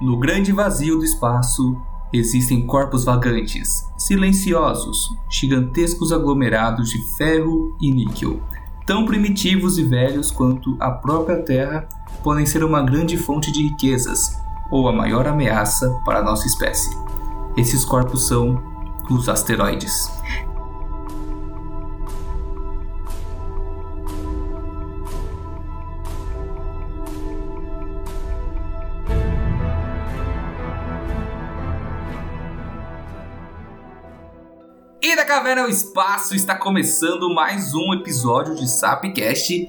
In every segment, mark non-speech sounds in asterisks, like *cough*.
No grande vazio do espaço, existem corpos vagantes, silenciosos, gigantescos aglomerados de ferro e níquel, tão primitivos e velhos quanto a própria Terra, podem ser uma grande fonte de riquezas ou a maior ameaça para a nossa espécie. Esses corpos são os asteroides. Ao espaço está começando mais um episódio de Sapcast.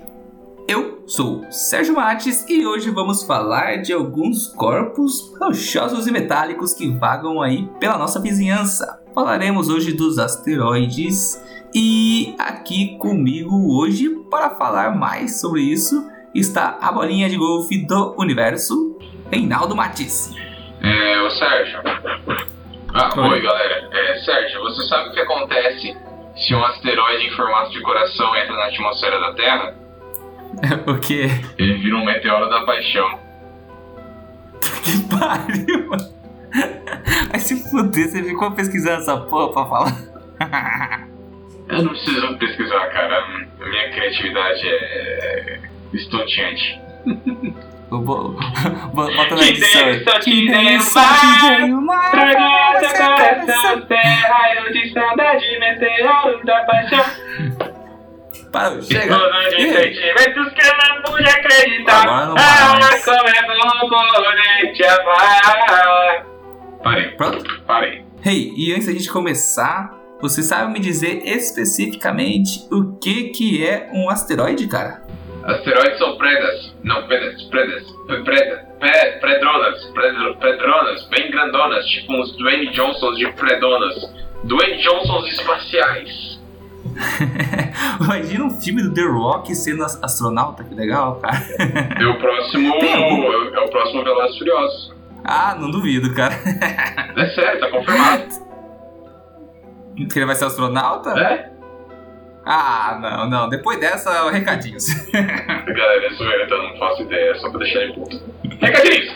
Eu sou Sérgio Mates e hoje vamos falar de alguns corpos rochosos e metálicos que vagam aí pela nossa vizinhança. Falaremos hoje dos asteroides e aqui comigo hoje para falar mais sobre isso está a bolinha de golfe do universo, Reinaldo Matis. É, o Sérgio. Ah, oi, oi galera. É, Sérgio, você sabe o que acontece se um asteroide em formato de coração entra na atmosfera da Terra? *laughs* o quê? Ele vira um meteoro da paixão. *laughs* que pariu, mano. Vai se fuder, você ficou pesquisando essa porra pra falar? *laughs* Eu não preciso pesquisar, cara. A minha criatividade é estonteante. *laughs* Bota na edição. Que nem só te dei uma Traga coração, terra, eu de saudade, meteoro da paixão. Parou, chega. De sentimentos que eu não pude acreditar. Agora não ah, como é bom poder te amar. Parei, Pronto? parei. Hey, e antes da gente começar, você sabe me dizer especificamente o que que é um asteroide, cara? Asteroides são predas, não predas, predas, preda, pe, predronas, predro, predronas, bem grandonas, tipo uns Dwayne Johnsons de predonas. Dwayne Johnsons espaciais. *laughs* Imagina um filme do The Rock sendo as- astronauta, que legal, cara. É o próximo. Algum? É o próximo Velozes e Furiosos. Ah, não duvido, cara. É sério, tá confirmado. *laughs* Que ele vai ser astronauta? É? Ah, não, não. Depois dessa, recadinhos. Galera, é zoeira, então não faço ideia, só pra deixar ele puto. Recadinhos!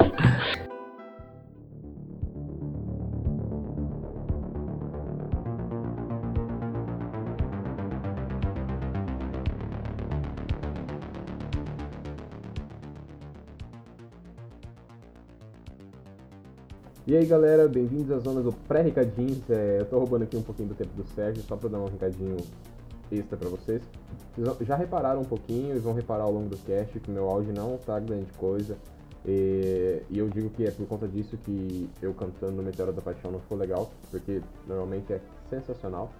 *laughs* E aí galera, bem-vindos à zona do pré-recadinhos. É, eu tô roubando aqui um pouquinho do tempo do Sérgio, só pra dar um recadinho extra pra vocês. Vocês já repararam um pouquinho e vão reparar ao longo do cast que meu áudio não tá grande coisa. E, e eu digo que é por conta disso que eu cantando Meteoro da Paixão não ficou legal, porque normalmente é sensacional.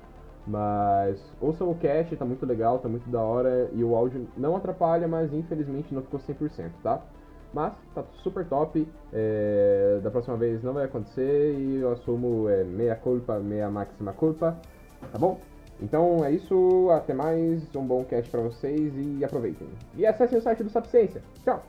Mas ouçam o cast, tá muito legal, tá muito da hora e o áudio não atrapalha, mas infelizmente não ficou 100%, tá? Mas tá super top. é, da próxima vez não vai acontecer e eu assumo é, meia culpa, meia máxima culpa. Tá bom? Então é isso. Até mais. Um bom cast pra vocês e aproveitem. E acessem o site do Sapciência. Tchau!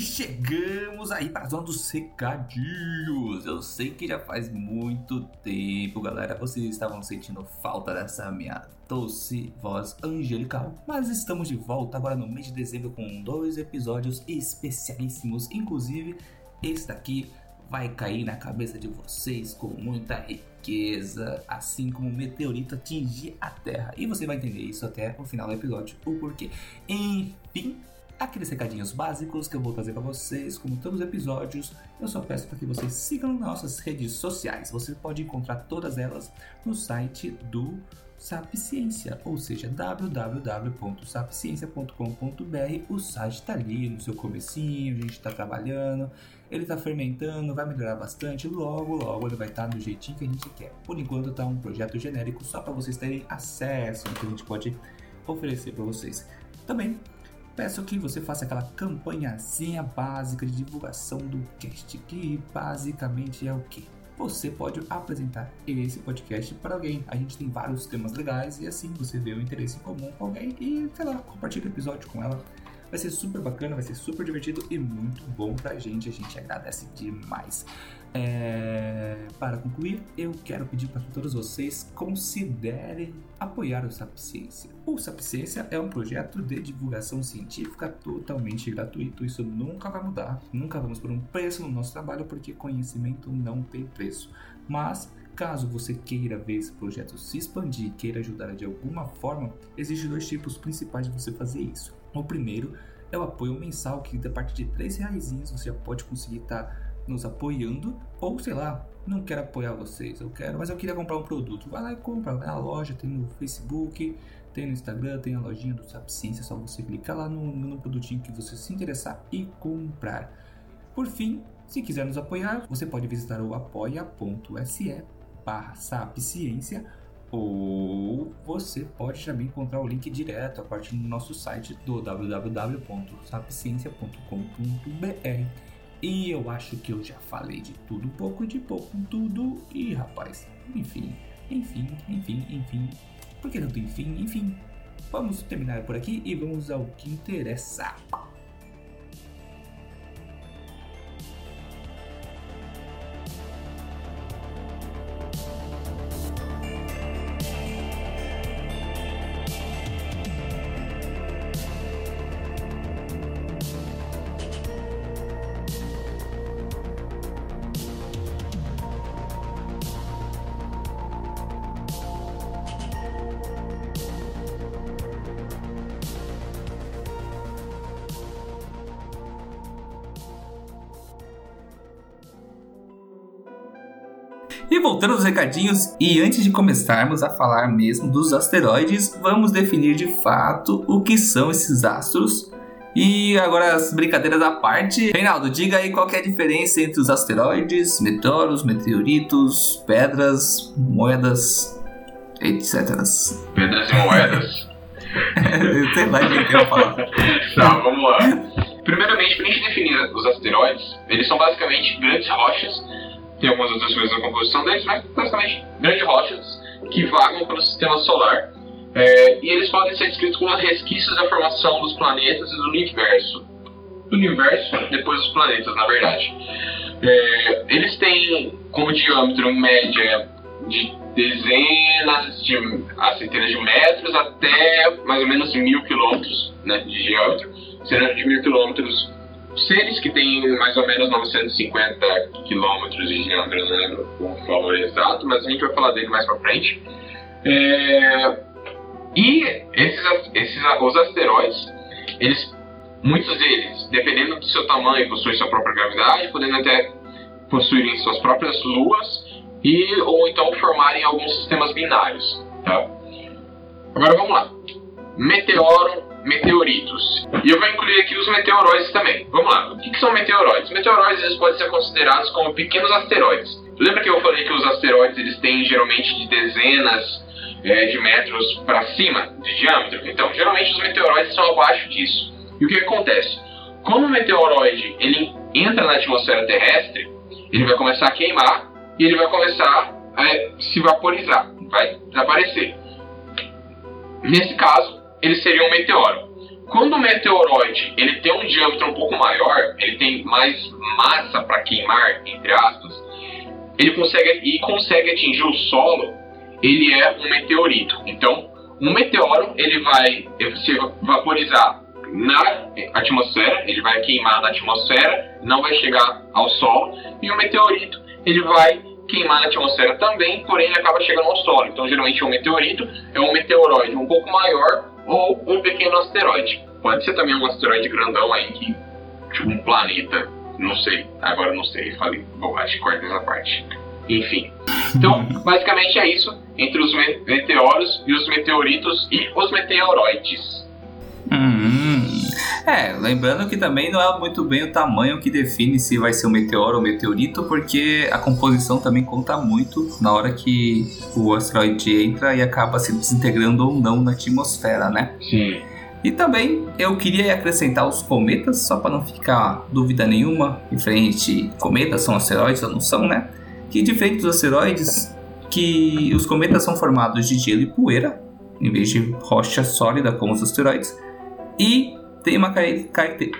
Chegamos aí para a zona dos recadinhos. Eu sei que já faz muito tempo, galera. Vocês estavam sentindo falta dessa minha doce voz angelical. Mas estamos de volta agora no mês de dezembro com dois episódios especialíssimos. Inclusive, esse daqui vai cair na cabeça de vocês com muita riqueza, assim como um meteorito atingir a Terra. E você vai entender isso até o final do episódio, o porquê. Enfim, aqueles recadinhos básicos que eu vou trazer para vocês, como todos os episódios, eu só peço para que vocês sigam nossas redes sociais. Você pode encontrar todas elas no site do Sapciência, ou seja, www.sapciência.com.br. O site está ali no seu comecinho, a gente está trabalhando, ele está fermentando, vai melhorar bastante. Logo, logo ele vai estar do jeitinho que a gente quer. Por enquanto está um projeto genérico só para vocês terem acesso ao que a gente pode oferecer para vocês. Também peço que você faça aquela campanhazinha básica de divulgação do cast, que basicamente é o que? Você pode apresentar esse podcast para alguém. A gente tem vários temas legais e assim você vê o interesse em comum com alguém e, sei lá, compartilha o episódio com ela. Vai ser super bacana, vai ser super divertido e muito bom pra gente. A gente agradece demais. É... Para concluir, eu quero pedir para todos vocês considerem apoiar o Sapciência. O Sapciência é um projeto de divulgação científica totalmente gratuito. Isso nunca vai mudar. Nunca vamos por um preço no nosso trabalho porque conhecimento não tem preço. Mas Caso você queira ver esse projeto se expandir e queira ajudar de alguma forma, existem dois tipos principais de você fazer isso. O primeiro é o apoio mensal, que a partir de 3 reais você já pode conseguir estar tá nos apoiando, ou sei lá, não quero apoiar vocês, eu quero, mas eu queria comprar um produto. Vai lá e compra, vai na loja, tem no Facebook, tem no Instagram, tem a lojinha do Sapciência, é só você clicar lá no, no produtinho que você se interessar e comprar. Por fim, se quiser nos apoiar, você pode visitar o apoia.se barra sapciência ou você pode também encontrar o link direto a partir do nosso site do www.sapciencia.com.br. E eu acho que eu já falei de tudo um pouco, de pouco tudo. E rapaz, enfim, enfim, enfim, enfim. Por que tanto enfim? Enfim. Vamos terminar por aqui e vamos ao que interessa. Recadinhos, e antes de começarmos a falar mesmo dos asteroides, vamos definir de fato o que são esses astros. E agora as brincadeiras à parte, Reinaldo, diga aí qual é a diferença entre os asteroides, meteoros, meteoritos, pedras, moedas, etc. Pedras e moedas. *laughs* Sei lá de que eu falar. Tá, vamos lá. Primeiramente, para a gente definir os asteroides, eles são basicamente grandes rochas tem algumas outras coisas na composição deles, mas basicamente grandes rochas que vagam pelo sistema solar. É, e eles podem ser descritos como resquícios da formação dos planetas e do universo. Do universo, depois dos planetas, na verdade. É, eles têm como diâmetro média de dezenas de a centenas de metros até mais ou menos mil quilômetros né, de diâmetro. Sendo de mil quilômetros seres que têm mais ou menos 950 quilômetros de diâmetro, não lembro o valor exato, mas a gente vai falar dele mais pra frente. É... E esses, esses os asteroides, eles, muitos deles, dependendo do seu tamanho, possuem sua própria gravidade, podendo até possuírem suas próprias luas e ou então formarem alguns sistemas binários. Tá? Agora vamos lá. Meteoro meteoritos. E eu vou incluir aqui os meteoroides também. Vamos lá, o que, que são meteoroides? Meteoroides eles podem ser considerados como pequenos asteroides. Lembra que eu falei que os asteroides eles têm geralmente de dezenas é, de metros para cima de diâmetro? Então, geralmente os meteoroides são abaixo disso. E o que, acontece? Como o meteoroide ele entra na atmosfera terrestre, ele vai começar a queimar e ele vai começar a se vaporizar, vai desaparecer. Nesse caso, ele seria um meteoro. Quando o meteoroide ele tem um diâmetro um pouco maior, ele tem mais massa para queimar, entre aspas, ele consegue e consegue atingir o solo, ele é um meteorito. Então, um meteoro ele vai se vaporizar na atmosfera, ele vai queimar na atmosfera, não vai chegar ao solo, e o meteorito ele vai queimar na atmosfera também, porém ele acaba chegando ao solo. Então, geralmente, um meteorito é um meteoroide um pouco maior ou um pequeno asteroide. Pode ser também um asteroide grandão aí, que, tipo um planeta, não sei, agora não sei, falei acho que corta essa parte. Enfim. Então, *laughs* basicamente é isso entre os meteoros e os meteoritos e os meteoroides. Hum, é, lembrando que também não é muito bem o tamanho que define se vai ser um meteoro ou meteorito, porque a composição também conta muito na hora que o asteroide entra e acaba se desintegrando ou não na atmosfera, né? Sim. E também eu queria acrescentar os cometas, só para não ficar dúvida nenhuma, diferente cometas são asteroides ou não são, né? Que diferente dos asteroides, que os cometas são formados de gelo e poeira, em vez de rocha sólida como os asteroides. E tem uma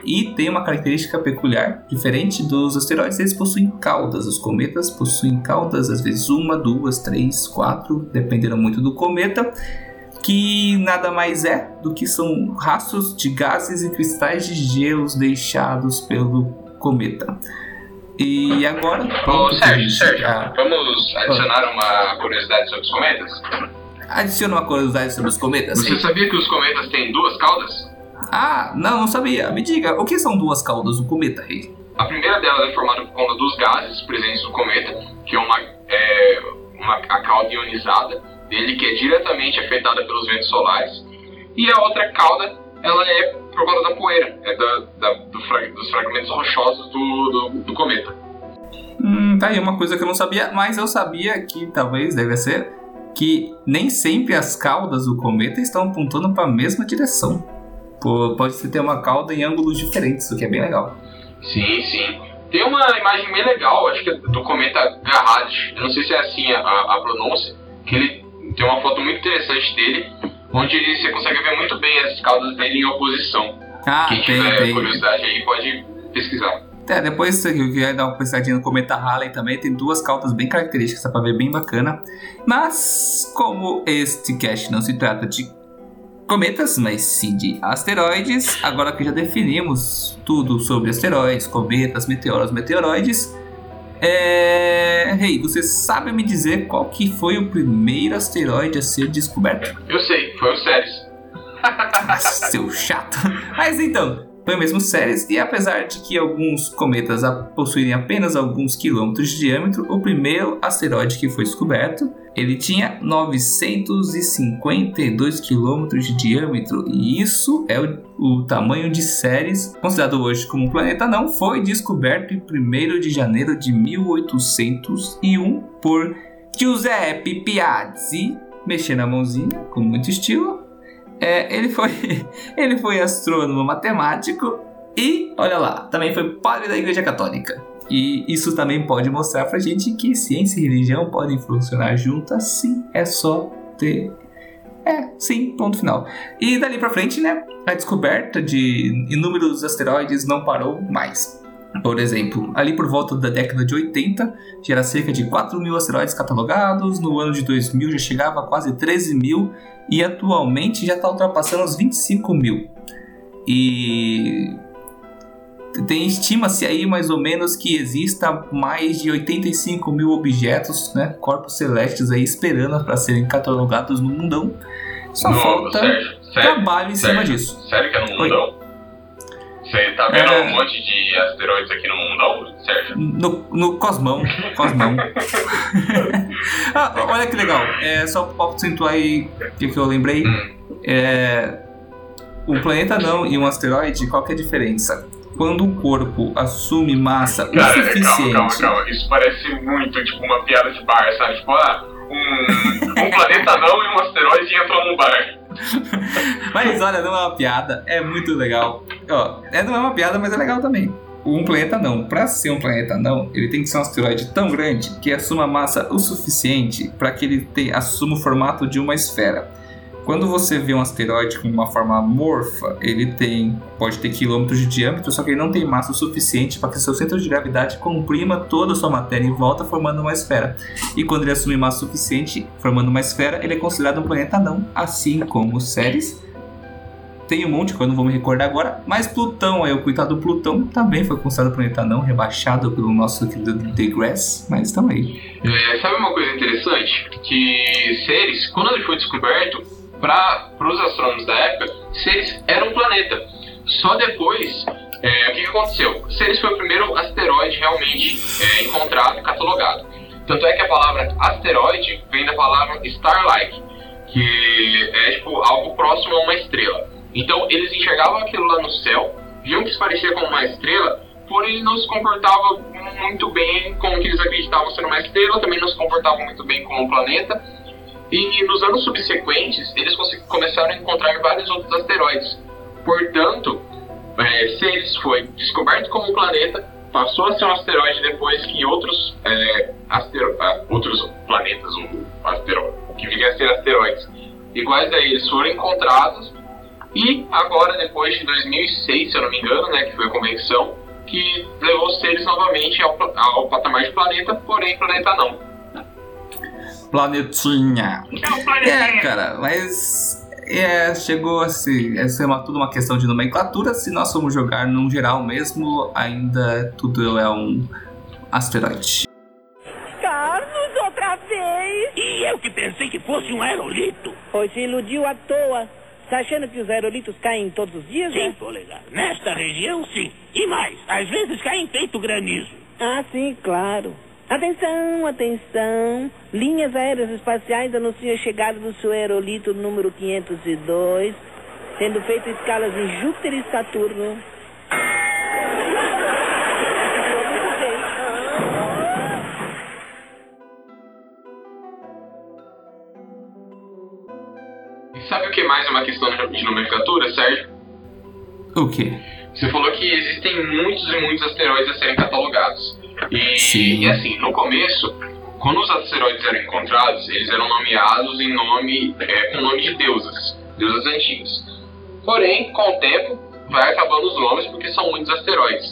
e tem uma característica peculiar, diferente dos asteroides, eles possuem caudas. Os cometas possuem caudas, às vezes uma, duas, três, quatro, dependendo muito do cometa, que nada mais é do que são rastros de gases e cristais de gelos deixados pelo cometa. E agora. Ô, Sérgio, Sérgio, ah, vamos adicionar uma curiosidade sobre os cometas? Adiciona uma curiosidade sobre os cometas. Você sim. sabia que os cometas têm duas caudas? Ah, não, não sabia. Me diga, o que são duas caudas do cometa, Rei? A primeira delas é formada por conta dos gases presentes no cometa, que é uma, é, uma a cauda ionizada dele, que é diretamente afetada pelos ventos solares. E a outra cauda, ela é por conta da poeira, é da, da do fra, dos fragmentos rochosos do, do, do cometa. Hum, tá aí uma coisa que eu não sabia, mas eu sabia que talvez deve ser que nem sempre as caudas do cometa estão apontando para a mesma direção pode se ter uma cauda em ângulos diferentes, o que é bem legal. Sim, sim. Tem uma imagem bem legal, acho que é do cometa Garrad, eu não sei se é assim a, a pronúncia, que ele tem uma foto muito interessante dele, onde ele, você consegue ver muito bem as caudas dele em oposição. Ah, Quem tem, tiver tem. curiosidade aí pode pesquisar. É, depois você quiser dar uma pesquisadinha no cometa Halley também, tem duas caudas bem características, dá pra ver bem bacana. Mas, como este cast não se trata de cometas, mas sim de asteroides. Agora que já definimos tudo sobre asteroides, cometas, meteoros, meteoroides, é... Rei, hey, você sabe me dizer qual que foi o primeiro asteroide a ser descoberto? Eu sei, foi o Ceres. Seu chato. Mas então, foi mesmo Ceres, e apesar de que alguns cometas possuírem apenas alguns quilômetros de diâmetro, o primeiro asteroide que foi descoberto, ele tinha 952 quilômetros de diâmetro, e isso é o, o, tamanho de Ceres, considerado hoje como planeta não, foi descoberto em 1 de janeiro de 1801 por Giuseppe Piazzi, mexendo a mãozinha com muito estilo, é, ele, foi, *laughs* ele foi astrônomo matemático e, olha lá, também foi padre da Igreja Católica. E isso também pode mostrar pra gente que ciência e religião podem funcionar juntas, sim, é só ter. É, sim, ponto final. E dali pra frente, né, a descoberta de inúmeros asteroides não parou mais. Por exemplo, ali por volta da década de 80, já era cerca de 4 mil asteroides catalogados, no ano de 2000 já chegava a quase 13 mil e atualmente já está ultrapassando os 25 mil. E tem estima-se aí mais ou menos que exista mais de 85 mil objetos, né, corpos celestes aí esperando para serem catalogados no mundão. Só falta Sérgio, trabalho em Sérgio, cima disso. Sério que é no mundão? Oi? Você tá vendo é... um monte de asteroides aqui no mundão, Sérgio? No, no Cosmão. Cosmão. *laughs* ah, olha que legal. É, só para acentuar aí o que, que eu lembrei. Hum. É, um planeta não e um asteroide, qual que é a diferença? Quando o corpo assume massa Cara, o suficiente. Calma, calma, calma. Isso parece muito tipo uma piada de bar, sabe? Tipo, ah, um, um *laughs* planeta não e um asteroide entram num bar. *laughs* mas olha, não é uma piada, é muito legal. Ó, é, não é uma piada, mas é legal também. Um planeta não, para ser um planeta não, ele tem que ser um asteroide tão grande que assuma massa o suficiente para que ele tenha, assuma o formato de uma esfera. Quando você vê um asteroide com uma forma amorfa, ele tem pode ter quilômetros de diâmetro, só que ele não tem massa suficiente para que seu centro de gravidade comprima toda a sua matéria em volta, formando uma esfera. E quando ele assume massa suficiente, formando uma esfera, ele é considerado um planeta não, assim como Ceres. Tem um monte que eu não vou me recordar agora, mas Plutão, aí o coitado do Plutão, também foi considerado planeta não, rebaixado pelo nosso querido Degrassi, mas aí. É, sabe uma coisa interessante? Que Ceres, quando ele foi descoberto, para os astrônomos da época, Ceres era um planeta. Só depois, é, o que, que, aconteceu? Ceres foi o primeiro asteroide realmente é, encontrado catalogado. Tanto é que a palavra asteroide vem da palavra star-like, que é tipo algo próximo a uma estrela. Então eles enxergavam aquilo lá no céu, viam que se parecia com uma estrela, porém não se comportava muito bem com o que eles acreditavam ser uma estrela, também não se comportavam muito bem como um planeta e nos anos subsequentes, eles começaram a encontrar vários outros asteroides. Portanto, é, Ceres foi descoberto como um planeta, passou a ser um asteroide depois que outros, é, astero outros planetas, um asteroide, que viria a ser asteroides, iguais a eles foram encontrados E agora, depois de 2006, se eu não me engano, né, que foi a convenção, que levou os seres novamente ao, ao patamar de planeta, porém planeta não. Planetinha. É um planetinha. É, cara, mas é, chegou a ser, a ser uma, tudo uma questão de nomenclatura. Se nós formos jogar num geral mesmo, ainda tudo é um asteroide. Carlos, outra vez! E eu que pensei que fosse um aerolito. Pois se iludiu à toa. Tá achando que os aerolitos caem todos os dias, Sim, né? polegar. Nesta região, sim. E mais, às vezes caem feito granizo. Ah, sim, claro. Atenção, atenção. Linhas aéreas espaciais anunciam a chegada do seu aerolito número 502, sendo feito escalas em Júpiter e Saturno. Sabe o que mais é uma questão de nomenclatura, Sérgio? O quê? Você falou que existem muitos e muitos asteroides a serem catalogados. E, e assim, no começo, quando os asteroides eram encontrados, eles eram nomeados em nome, é, com nome de deusas, deusas antigas. Porém, com o tempo, vai acabando os nomes porque são muitos asteroides.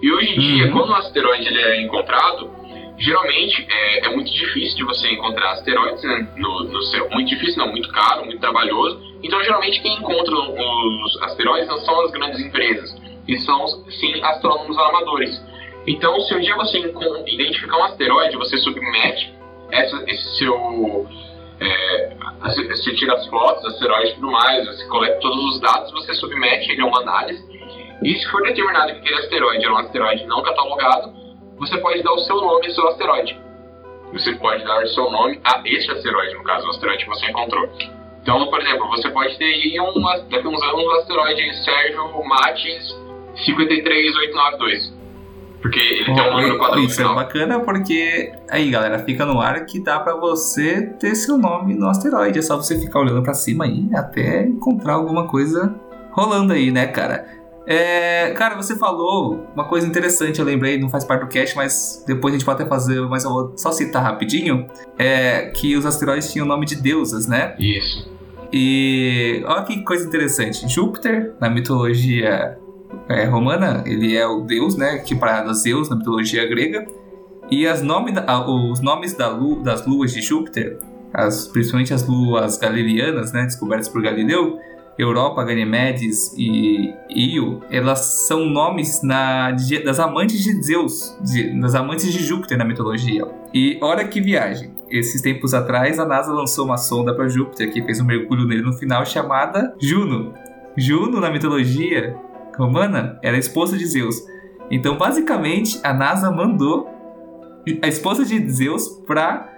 E hoje em dia, Uhum. quando um asteroide ele é encontrado, geralmente é, é muito difícil de você encontrar asteroides né, no, no céu. Muito difícil, não, muito caro, muito trabalhoso. Então, geralmente, quem encontra os asteroides não são as grandes empresas, e são, sim, astrônomos amadores. Então, se um dia você identificar um asteroide, você submete essa, esse seu. É, você tira as fotos, asteroides e tudo mais, você coleta todos os dados, você submete ele a uma análise. E se for determinado que aquele asteroide é um asteroide não catalogado, você pode dar o seu nome ao seu asteroide. Você pode dar o seu nome a este asteroide, no caso, o asteroide que você encontrou. Então, por exemplo, você pode ter aí um, daqui uns anos um asteroide Sérgio Matis 53892. Porque ele tem um número 4 no Isso é final. bacana porque aí, galera, fica no ar que dá pra você ter seu nome no asteroide. É só você ficar olhando pra cima aí até encontrar alguma coisa rolando aí, né, cara? É, cara, você falou uma coisa interessante, eu lembrei, não faz parte do cast, mas depois a gente pode até fazer, mas eu vou só citar rapidinho, é que os asteroides tinham nome de deusas, né? Isso. E olha que coisa interessante. Júpiter, na mitologia é, romana, ele é o deus, né? Equiparado a Zeus na mitologia grega. E as nome os nomes da das luas de Júpiter, as, principalmente as luas galileanas, né? Descobertas por Galileu, Europa, Ganymedes e Io, elas são nomes na- de- das amantes de Zeus, de- das amantes de Júpiter na mitologia. E olha que viagem. Esses tempos atrás, a NASA lançou uma sonda para Júpiter que fez um mergulho nele no final chamada Juno. Juno, na mitologia romana, era a esposa de Zeus. Então, basicamente, a NASA mandou a esposa de Zeus pra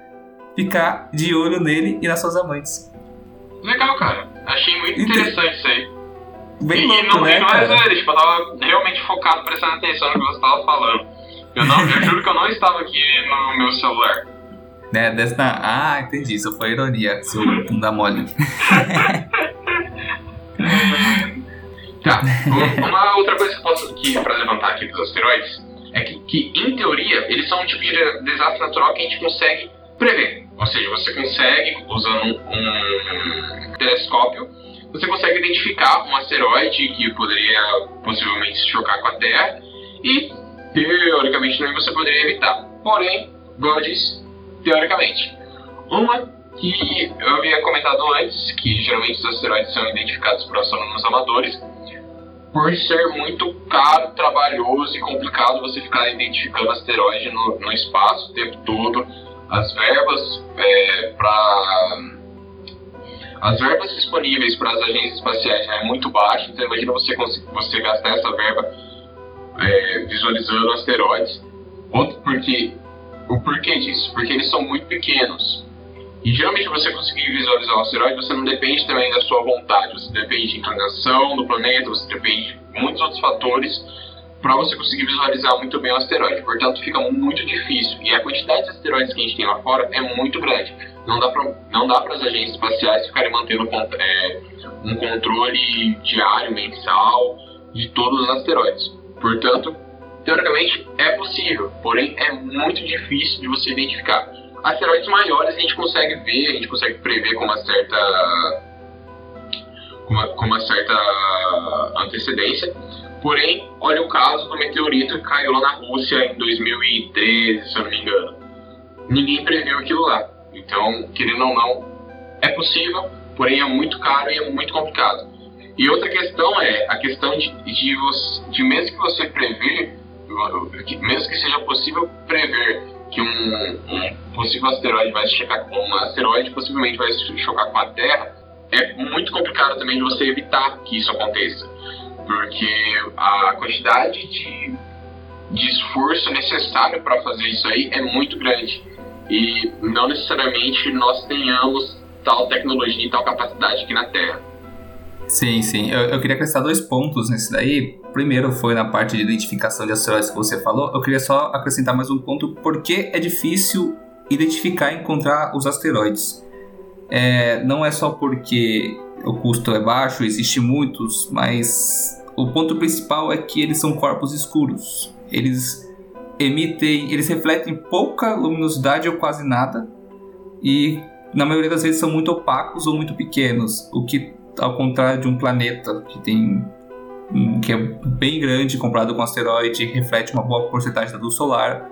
ficar de olho nele e nas suas amantes. Legal, cara. Achei muito interessante isso aí. Bem e louco, não, né, e não é cara? zoeira, tipo, eu tava realmente focado, prestando atenção no que você tava falando. Eu, não, eu juro que eu não estava aqui no meu celular. Né, dessa... Ah, entendi. Isso foi ironia, seu bunda mole. *laughs* Tá, um- uma outra coisa que posso aqui pra levantar aqui dos asteroides é que, que, em teoria, eles são um tipo de desastre natural que a gente consegue prever. Ou seja, você consegue, usando um telescópio, você consegue identificar um asteroide que poderia possivelmente se chocar com a Terra e, teoricamente, também você poderia evitar. Porém, igual teoricamente. Uma que eu havia comentado antes, que geralmente os asteroides são identificados por astrônomos amadores, por ser muito caro, trabalhoso e complicado você ficar identificando asteroide no, no espaço o tempo todo. As verbas para as verbas disponíveis para as agências espaciais é muito baixo, então imagina você, você gastar essa verba é, visualizando asteroides. Outro porque o porquê disso? Porque eles são muito pequenos. E geralmente você conseguir visualizar um asteroide, você não depende também da sua vontade, você depende de inclinação do planeta, você depende de muitos outros fatores para você conseguir visualizar muito bem o asteroide. Portanto, fica muito difícil. E a quantidade de asteroides que a gente tem lá fora é muito grande. Não dá para não dá para as agências espaciais ficarem mantendo é, um controle diário, mensal de todos os asteroides. Portanto, teoricamente é possível, porém é muito difícil de você identificar. Asteroides maiores a gente consegue ver, a gente consegue prever com uma certa com uma, com uma certa antecedência. Porém, olha o caso do meteorito que caiu lá na Rússia em 2013, se eu não me engano. Ninguém previu aquilo lá. Então, querendo ou não, é possível, porém é muito caro e é muito complicado. E outra questão é a questão de, de, de mesmo que você prever, mesmo que seja possível prever que um, um possível asteroide vai chocar com um asteroide possivelmente vai chocar com a Terra, é muito complicado também de você evitar que isso aconteça, porque a quantidade de, de esforço necessário para fazer isso aí é muito grande e não necessariamente nós tenhamos tal tecnologia e tal capacidade aqui na Terra. Sim, sim. Eu, eu, queria acrescentar dois pontos nesse daí. Primeiro foi na parte de identificação de asteroides que você falou. Eu queria só acrescentar mais um ponto, porque é difícil identificar e encontrar os asteroides. É, não é só porque o custo é baixo, existe muitos, mas o ponto principal é que eles são corpos escuros. Eles emitem, eles refletem pouca luminosidade ou quase nada, e na maioria das vezes são muito opacos ou muito pequenos, o que ao contrário de um planeta que tem que é bem grande comparado com um asteroide, reflete uma boa porcentagem da luz solar,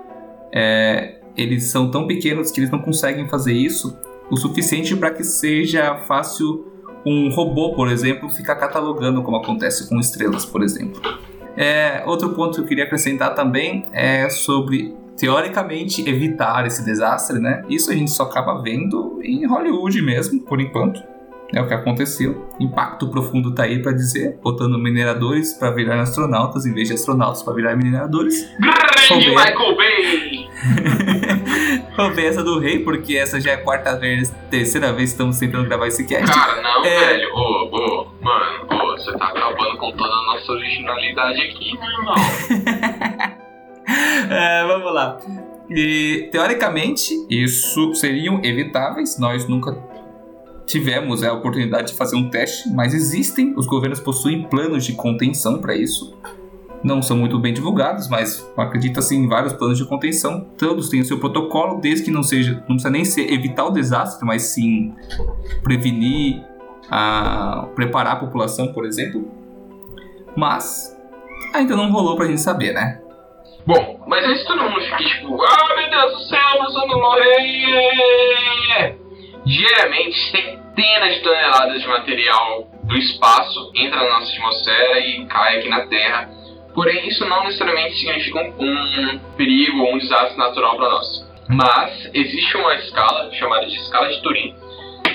é, eles são tão pequenos que eles não conseguem fazer isso o suficiente para que seja fácil um robô, por exemplo, ficar catalogando como acontece com estrelas, por exemplo. É, outro ponto que eu queria acrescentar também é sobre teoricamente evitar esse desastre, né? Isso a gente só acaba vendo em Hollywood mesmo, por enquanto. É o que aconteceu. Impacto Profundo tá aí para dizer, botando mineradores para virar astronautas em vez de astronautas para virar mineradores. Grande Michael Bay! *laughs* Roubei essa do rei, porque essa já é a quarta vez, terceira vez que estamos tentando gravar esse cast. Cara, não, é... velho. Ô, oh, ô, oh, mano, ô, oh, você tá acabando com toda a nossa originalidade aqui, meu irmão. *laughs* é, vamos lá. E, teoricamente, isso seriam evitáveis. Nós nunca tivemos a oportunidade de fazer um teste, mas existem, os governos possuem planos de contenção para isso. Não são muito bem divulgados, mas acredita-se em vários planos de contenção. Todos têm o seu protocolo, desde que não seja, não precisa nem ser evitar o desastre, mas sim prevenir, a, preparar a população, por exemplo. Mas ainda não rolou pra gente saber, né? Bom, mas antes todo mundo fica tipo, ah meu Deus do céu, nós vamos morrer! Diariamente, centenas de toneladas de material do espaço entra na nossa atmosfera e cai aqui na Terra. Porém, isso não necessariamente significa um, um perigo ou um desastre natural para nós. Mas existe uma escala chamada de escala de Turing,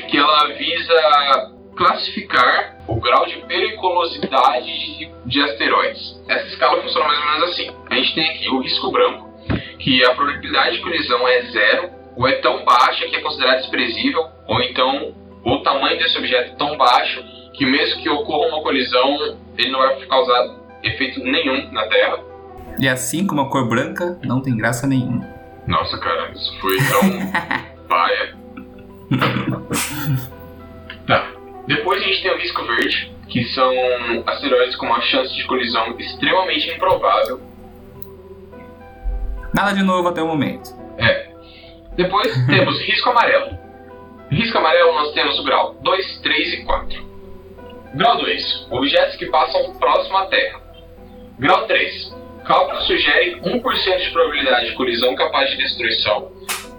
que ela visa classificar o grau de periculosidade de, de asteroides. Essa escala funciona mais ou menos assim. A gente tem aqui o risco branco, que a probabilidade de colisão é zero ou é tão baixa que é considerada desprezível, ou então o tamanho desse objeto é tão baixo que mesmo que ocorra uma colisão, ele não vai causar efeito nenhum na Terra. E assim como a cor branca, não tem graça nenhuma. Nossa, cara, isso foi tão *laughs* paia. tá. Depois a gente tem o risco verde, que são asteroides com uma chance de colisão extremamente improvável. Nada de novo até o momento. É. Depois temos risco amarelo. Risco amarelo nós temos o grau 2, 3 e 4. Grau 2. Objetos que passam próximo à Terra. Grau 3. Cálculos sugerem 1% de probabilidade de colisão capaz de destruição.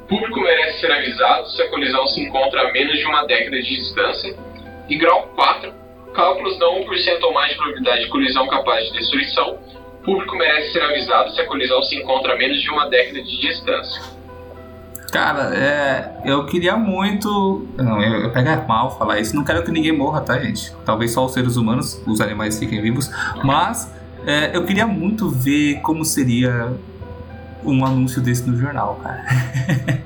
Público merece ser avisado se a colisão se encontra a menos de uma década de distância. E grau 4. Cálculos dão 1% ou mais de probabilidade de colisão capaz de destruição. Público merece ser avisado se a colisão se encontra a menos de uma década de distância. Cara, é, eu queria muito. Não, eu, eu pego mal falar isso. Não quero que ninguém morra, tá, gente? Talvez só os seres humanos, os animais fiquem vivos. Mas é, eu queria muito ver como seria um anúncio desse no jornal, cara. *laughs*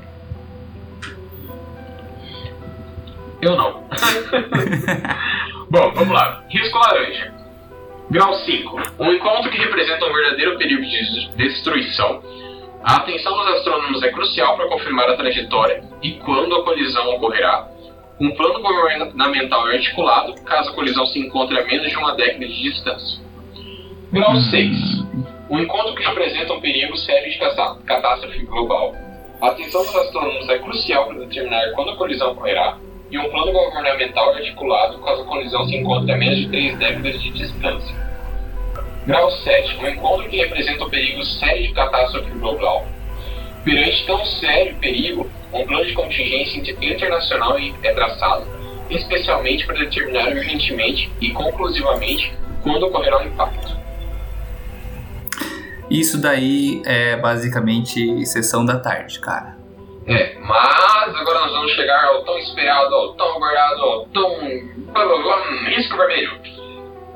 eu não. *laughs* Bom, vamos lá. Risco laranja. Grau 5. Um encontro que representa um verdadeiro perigo de destruição a atenção dos astrônomos é crucial para confirmar a trajetória e quando a colisão ocorrerá. Um plano governamental é articulado caso a colisão se encontre a menos de uma década de distância. Grau 6. Um encontro que representa um perigo sério de catástrofe global. A atenção dos astrônomos é crucial para determinar quando a colisão ocorrerá e um plano governamental articulado caso a colisão se encontre a menos de três décadas de distância. Grau 7. Um encontro que representa um perigo sério de catástrofe global. Perante tão sério perigo, um plano de contingência internacional é traçado, especialmente para determinar urgentemente e conclusivamente quando ocorrerá o impacto. Isso daí é basicamente sessão da tarde, cara. É, mas agora nós vamos chegar ao tão esperado, ao tão aguardado, ao tão. risco vermelho.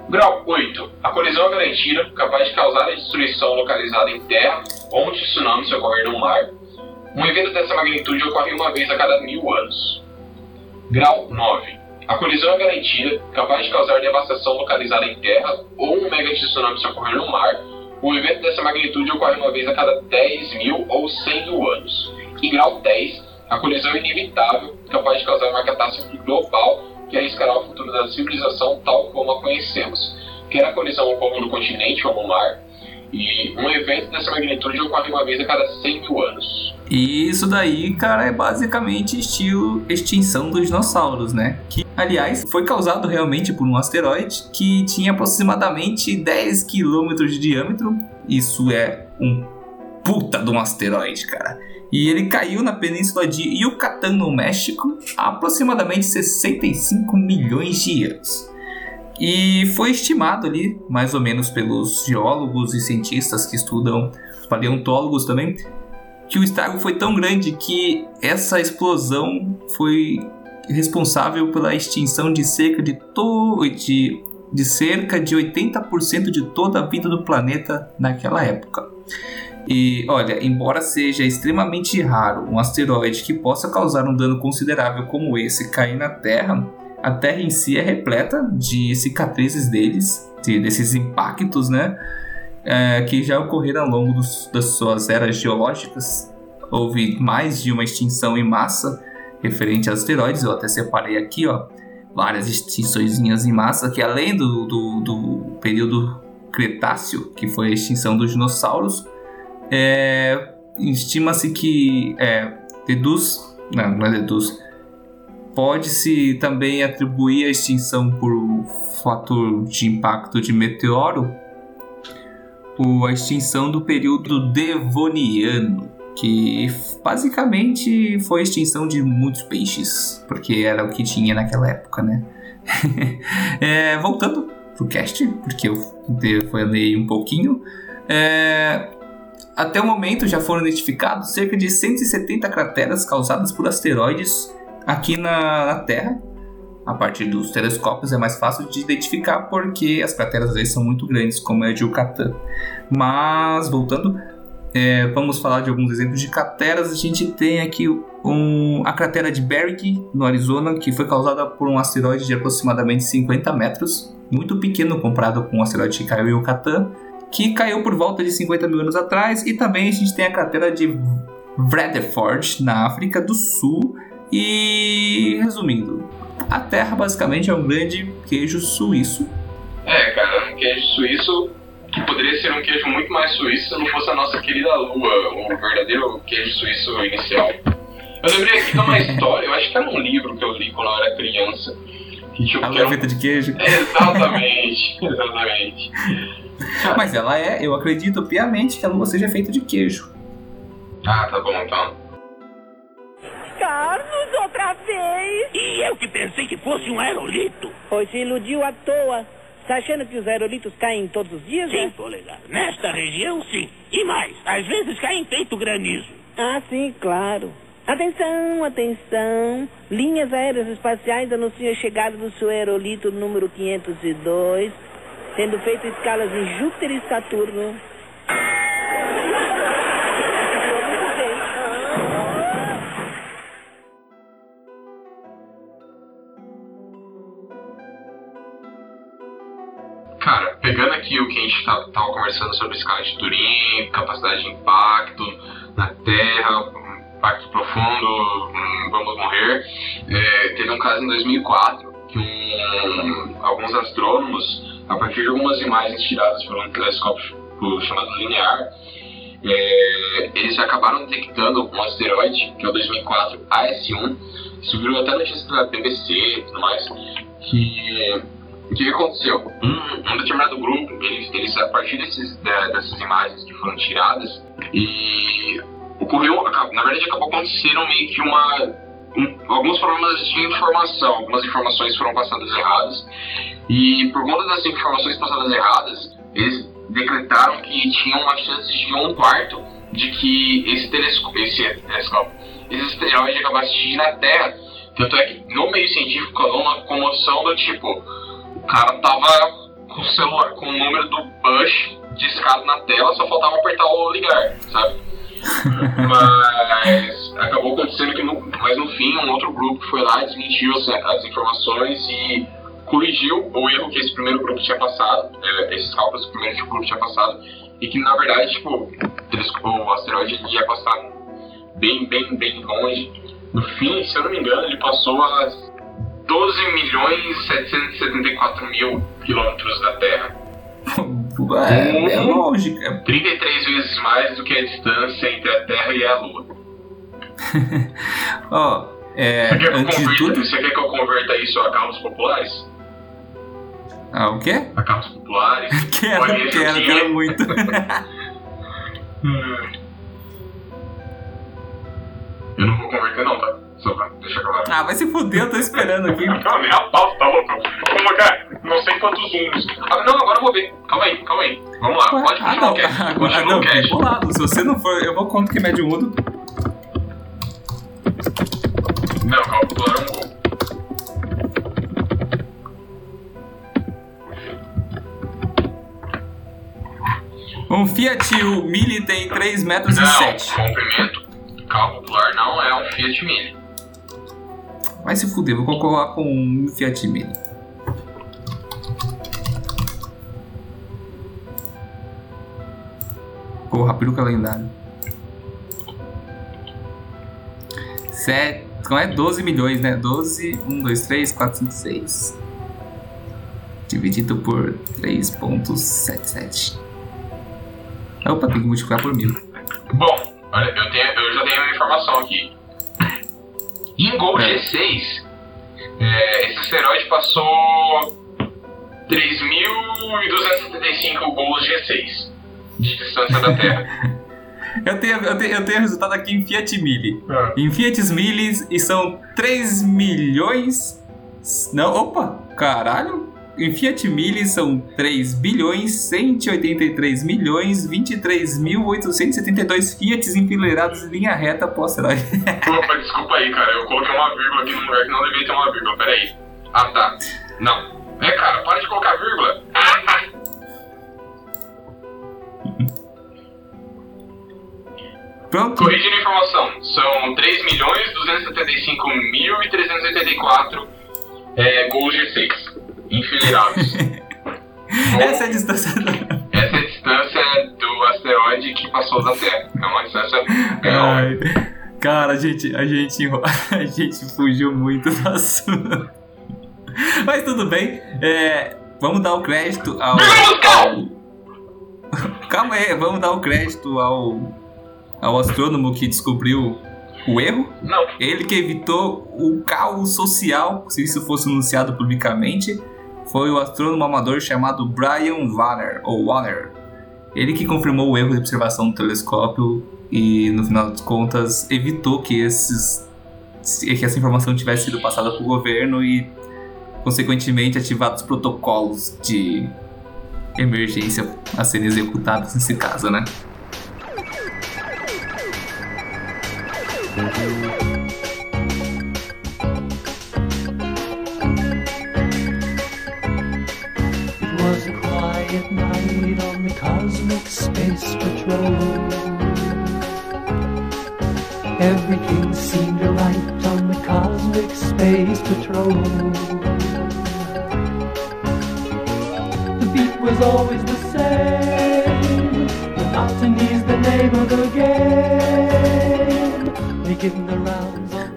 Grau 8. A colisão é garantida, capaz de causar a destruição localizada em terra ou um tsunami se ocorrer no mar. Um evento dessa magnitude ocorre uma vez a cada mil anos. Grau 9. A colisão é garantida, capaz de causar devastação localizada em terra ou um mega tsunami se ocorrer no mar. Um evento dessa magnitude ocorre uma vez a cada 10 mil ou 100 mil anos. E grau 10, a colisão é inevitável, capaz de causar uma catástrofe global que arriscará o futuro da civilização tal como a conhecemos, quer a colisão ocorra no continente ou no mar, e um evento dessa magnitude ocorre uma vez a cada 100 mil anos. E isso daí, cara, é basicamente estilo extinção dos dinossauros, né? Que, aliás, foi causado realmente por um asteroide que tinha aproximadamente 10 quilômetros de diâmetro. Isso é um puta de um asteroide, cara. E ele caiu na península de Yucatán, no México, há aproximadamente 65 milhões de anos. E foi estimado ali, mais ou menos pelos geólogos e cientistas que estudam, paleontólogos também, que o estrago foi tão grande que essa explosão foi responsável pela extinção de cerca de, de, de cerca de 80% de toda a vida do planeta naquela época. E olha, embora seja extremamente raro um asteroide que possa causar um dano considerável como esse cair na Terra, a Terra em si é repleta de cicatrizes deles, de, desses impactos, né? É, que já ocorreram ao longo dos, das suas eras geológicas. Houve mais de uma extinção em massa referente a asteroides. Eu até separei aqui, ó, várias extinções em massa que além do, do, do período Cretáceo, que foi a extinção dos dinossauros, é, Estima-se que é, deduz, não, não é deduz, pode-se também atribuir a extinção por fator de impacto de meteoro a extinção do período Devoniano, que basicamente foi a extinção de muitos peixes, porque era o que tinha naquela época, né? *laughs* é, voltando pro cast, porque eu falei um pouquinho. É, até o momento já foram identificados cerca de 170 crateras causadas por asteroides aqui na, na Terra. A partir dos telescópios é mais fácil de identificar porque as crateras às vezes são muito grandes, como é a de Yucatán. Mas, voltando, é, vamos falar de alguns exemplos de crateras. A gente tem aqui um, a cratera de Berg, no Arizona, que foi causada por um asteroide de aproximadamente 50 metros, muito pequeno comparado com o asteroide que caiu em Yucatán que caiu por volta de 50 mil anos atrás, e também a gente tem a cratera de Vredefort, na África do Sul. E resumindo, a Terra basicamente é um grande queijo suíço. É, cara, um queijo suíço que poderia ser um queijo muito mais suíço se não fosse a nossa querida Lua, o verdadeiro queijo suíço inicial. Eu lembrei aqui de uma história, eu acho que era um livro que eu li quando eu era criança. Que, tipo, a Lua é feita de queijo? *laughs* Exatamente, exatamente. Mas ela é, eu acredito piamente que a lua seja feita de queijo. Ah, tá bom então. Carlos, outra vez! E eu que pensei que fosse um aerolito. Pois se iludiu à toa. Tá achando que os aerolitos caem todos os dias, sim, né? polegar. Nesta região, sim. E mais, às vezes caem feito granizo. Ah, sim, claro. Atenção, atenção. Linhas aéreas espaciais anunciam a chegada do seu aerolito número 502 tendo feito escalas em Júpiter e Saturno. Cara, pegando aqui o que a gente estava tá, conversando sobre escala de Turing, capacidade de impacto na Terra, impacto profundo, vamos morrer, é, teve um caso em 2004 que um, alguns astrônomos a partir de algumas imagens tiradas por um telescópio chamado linear, é, eles acabaram detectando um asteroide, que é o 2004 AS1, isso virou até notícia da BBC e tudo mais, que o que aconteceu? Um, um determinado grupo, eles, eles a partir desses, dessas imagens que foram tiradas, e ocorreu, na verdade acabou acontecendo meio que uma, um- alguns problemas de informação, algumas informações foram passadas erradas, e por conta das informações passadas erradas, eles decretaram que tinha uma chance de um quarto de que esse telescópio, esse telescópio, esse asteroide acabasse atingindo a Terra. Tanto é que no meio científico rolou uma comoção do tipo, o cara tava com o celular, com o número do Bush discado na tela, só faltava apertar o ligar, sabe? Mas acabou acontecendo que no, mas no fim um outro grupo foi lá desmentiu as, as informações e corrigiu o erro que esse primeiro grupo tinha passado, eh, esses cálculos que o primeiro grupo tinha passado, e que na verdade, tipo, telescópio- o asteroide ia passar bem, bem, bem longe. No fim, se eu não me engano, ele passou a 12 milhões 774 mil quilômetros da Terra. É, é longe, cara. 33 vezes mais do que a distância entre a Terra e a Lua. *laughs* Ó, é, Você quer, que eu antes de converta, tudo. você quer que eu converta isso a carros populares? Ah, o quê? A carros populares? *laughs* Quero, quero, aqui. quero muito. *laughs* Hum. Eu não vou converter não, tá? Só pra deixar claro. Ah, vai se fuder, eu tô esperando aqui. Calma, nem a pauta, tá louco? Como, cara? Não sei quantos zooms. Ah, não, agora eu vou ver. Calma aí, calma aí. Vamos lá, pode Ah, continuar não, *laughs* o cast. agora Continua não, o cast. bolado. Se você não for, eu vou contra que mede um mudo. Não, calma, é um gol. Um Fiat Mille tem 3 metros e Não, 7. comprimento. Carro popular não é um Fiat Mille. Vai se fuder, vou concorrer com um Fiat Mille. Porra, peruca lendária. 7. Como é? 12 milhões, né? 12, 1, 2, 3, 4, 5, 6. Dividido por 3,77. Opa, tem que multiplicar por mil. Bom, olha, eu, tenho, eu já tenho uma informação aqui. Em Gol É. G6, é, esse asteroide passou 3.275 gols G6 de distância da Terra. *laughs* Eu tenho, eu, tenho, eu tenho resultado aqui em Fiat Mille. Em Fiat Milles e são 3 milhões. Não, opa, caralho. Em Fiat Milles são 3 bilhões 183 milhões 23.872 Fiats enfileirados em linha reta asteroide. *laughs* Opa, desculpa aí, cara. Eu coloquei uma vírgula aqui num lugar que não deveria ter uma vírgula. Pera aí. Ah, tá. Não. É, cara, para de colocar vírgula. Pronto. Corrigindo a informação. São 3.275.384 é, gols G6 enfileirados. *laughs* Essa é a distância. Essa é a distância do asteroide que passou da Terra. É uma distância. *laughs* Ai, cara, a gente, a gente, *laughs* a gente fugiu muito do assunto. Mas tudo bem. É, vamos dar o crédito ao, ao- Calma aí, vamos dar o crédito ao, ao astrônomo que descobriu o erro. Não, Ele que evitou o caos social, se isso fosse anunciado publicamente, foi o astrônomo amador chamado Brian Warner, ou Warner. Ele que confirmou o erro de observação do telescópio e, no final das contas, evitou que, esses, que essa informação tivesse sido passada para o governo e, consequentemente, ativados protocolos de emergência a serem executados nesse caso, né? Always the same. Monotony's the name of the game.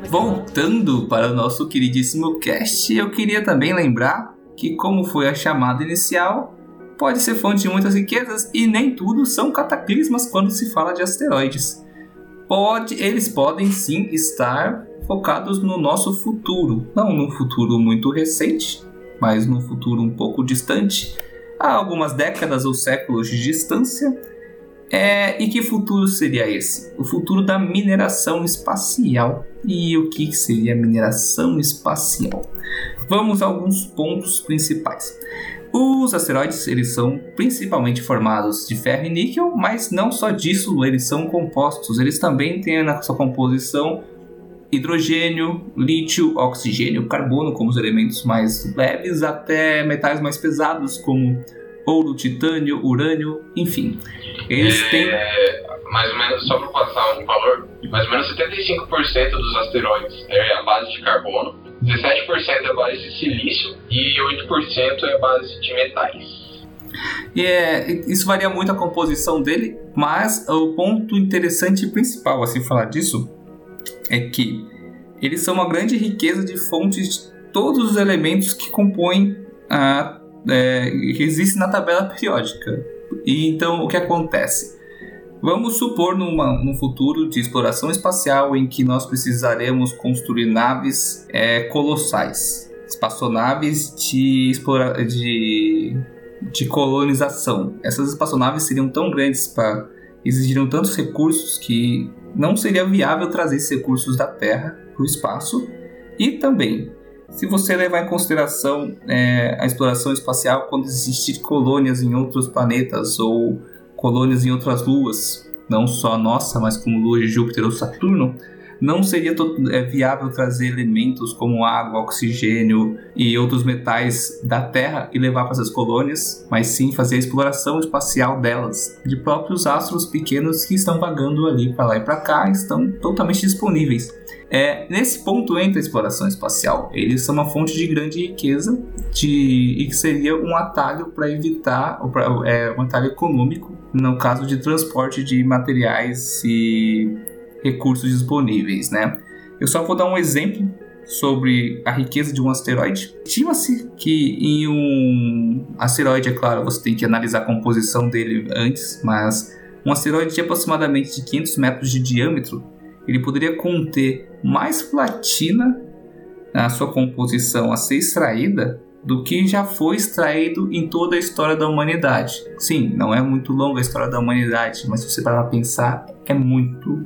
Voltando para o nosso queridíssimo cast, eu queria também lembrar que, como foi a chamada inicial, pode ser fonte de muitas riquezas e nem tudo são cataclismas quando se fala de asteroides. Pode, eles podem sim estar focados no nosso futuro, não num futuro muito recente, mas num futuro um pouco distante, há algumas décadas ou séculos de distância. É, e que futuro seria esse? O futuro da mineração espacial. E o que seria mineração espacial? Vamos a alguns pontos principais. Os asteroides eles são principalmente formados de ferro e níquel, mas não só disso eles são compostos. Eles também têm na sua composição hidrogênio, lítio, oxigênio, carbono como os elementos mais leves, até metais mais pesados como ouro, titânio, urânio, enfim. Eles têm É, mais ou menos, só para passar um valor, mais ou menos 75% dos asteroides é a base de carbono, 17% é a base de silício e 8% é a base de metais. E é, isso varia muito a composição dele, mas o ponto interessante e principal a se falar disso é que eles são uma grande riqueza de fontes de todos os elementos que compõem a é, que existem na tabela periódica. E então o que acontece? Vamos supor numa, num futuro de exploração espacial em que nós precisaremos construir naves é, colossais, espaçonaves de, explora de de colonização. Essas espaçonaves seriam tão grandes para exigiriam tantos recursos que não seria viável trazer esses recursos da Terra para o espaço. E também, se você levar em consideração é, a exploração espacial quando existir colônias em outros planetas ou colônias em outras luas, não só a nossa, mas como lua de Júpiter ou Saturno, não seria é, viável trazer elementos como água, oxigênio e outros metais da Terra e levar para essas colônias, mas sim fazer a exploração espacial delas, de próprios astros pequenos que estão vagando ali para lá e para cá, estão totalmente disponíveis. É, nesse ponto entra a exploração espacial. Eles são uma fonte de grande riqueza de, e que seria um atalho para evitar, ou pra- é, um atalho econômico no caso de transporte de materiais e recursos disponíveis, né? Eu só vou dar um exemplo sobre a riqueza de um asteroide. Estima-se que em um asteroide, é claro, você tem que analisar a composição dele antes, mas um asteroide de aproximadamente de 500 metros de diâmetro, ele poderia conter mais platina na sua composição a ser extraída do que já foi extraído em toda a história da humanidade. Sim, não é muito longa a história da humanidade, mas se você parar para pensar, é muito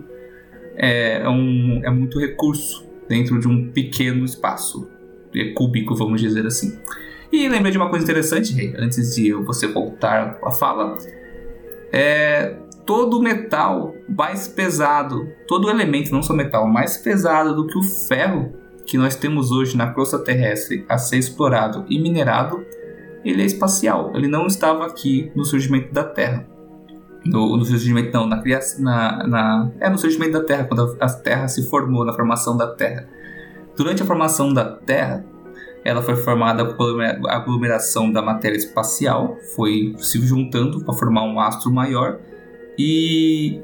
é, é um, é muito recurso dentro de um pequeno espaço é, cúbico, vamos dizer assim. E lembrei de uma coisa interessante, antes de você voltar à fala. É, todo metal mais pesado, todo elemento, não só metal, mais pesado do que o ferro que nós temos hoje na crosta terrestre a ser explorado e minerado, ele é espacial. Ele não estava aqui no surgimento da Terra. No, no surgimento, não, na criação. Na, na, é no surgimento da Terra, quando a, a Terra se formou, na formação da Terra. Durante a formação da Terra, ela foi formada por aglomeração da matéria espacial, foi se juntando para formar um astro maior e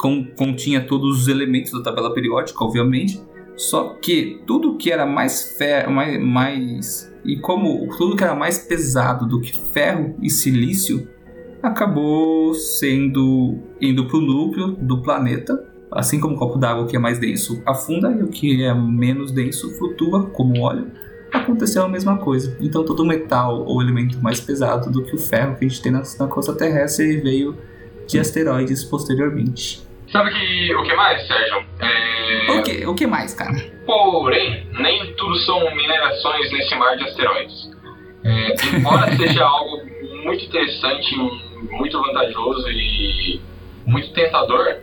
com, continha todos os elementos da tabela periódica, obviamente. Só que tudo que era mais ferro, mais, mais e como tudo que era mais pesado do que ferro e silício acabou sendo indo para o núcleo do planeta, assim como o copo d'água que é mais denso afunda e o que é menos denso flutua como óleo. Aconteceu a mesma coisa. Então todo metal ou elemento mais pesado do que o ferro que a gente tem na, na costa terrestre veio de asteroides posteriormente. Sabe que, o que mais, Sérgio? É, O que, o que mais, cara? Porém, nem tudo são minerações nesse mar de asteroides. É, embora *laughs* seja algo muito interessante, muito vantajoso e muito tentador,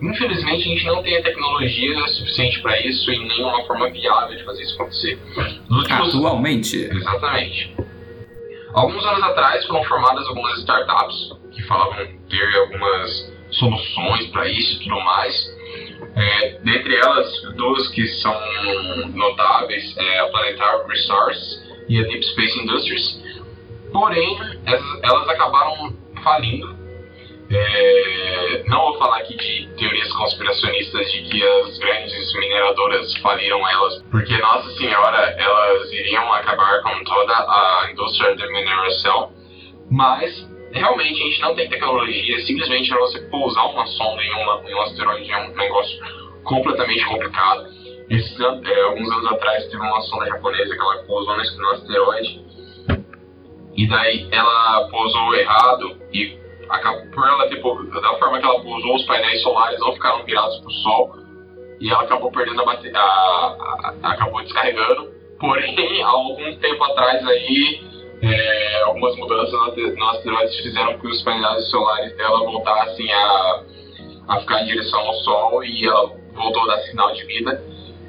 infelizmente a gente não tem a tecnologia suficiente para isso e nenhuma forma viável de fazer isso acontecer. Últimos Atualmente, Exatamente. Alguns anos atrás foram formadas algumas startups falavam ter algumas soluções para isso e tudo mais. É, dentre elas, duas que são notáveis é a Planetary Resource e a Deep Space Industries. Porém, elas acabaram falindo. É, não vou falar aqui de teorias conspiracionistas de que as grandes mineradoras faliram elas, porque, nossa senhora, elas iriam acabar com toda a indústria de mineração. Mas realmente a gente não tem tecnologia, simplesmente para você pousar uma sonda em, uma, em um asteroide é um negócio completamente complicado. Esses, é, alguns anos atrás teve uma sonda japonesa que ela pousou nesse no asteroide e daí ela pousou errado e acabou, por ela ter da forma que ela pousou os painéis solares não ficaram virados para o sol e ela acabou perdendo a bateria, acabou descarregando. Porém, há *laughs* algum tempo atrás aí é, algumas mudanças no ate- no asteroide fizeram com que os painéis solares dela voltassem a, a ficar em direção ao Sol e ela voltou a dar sinal de vida.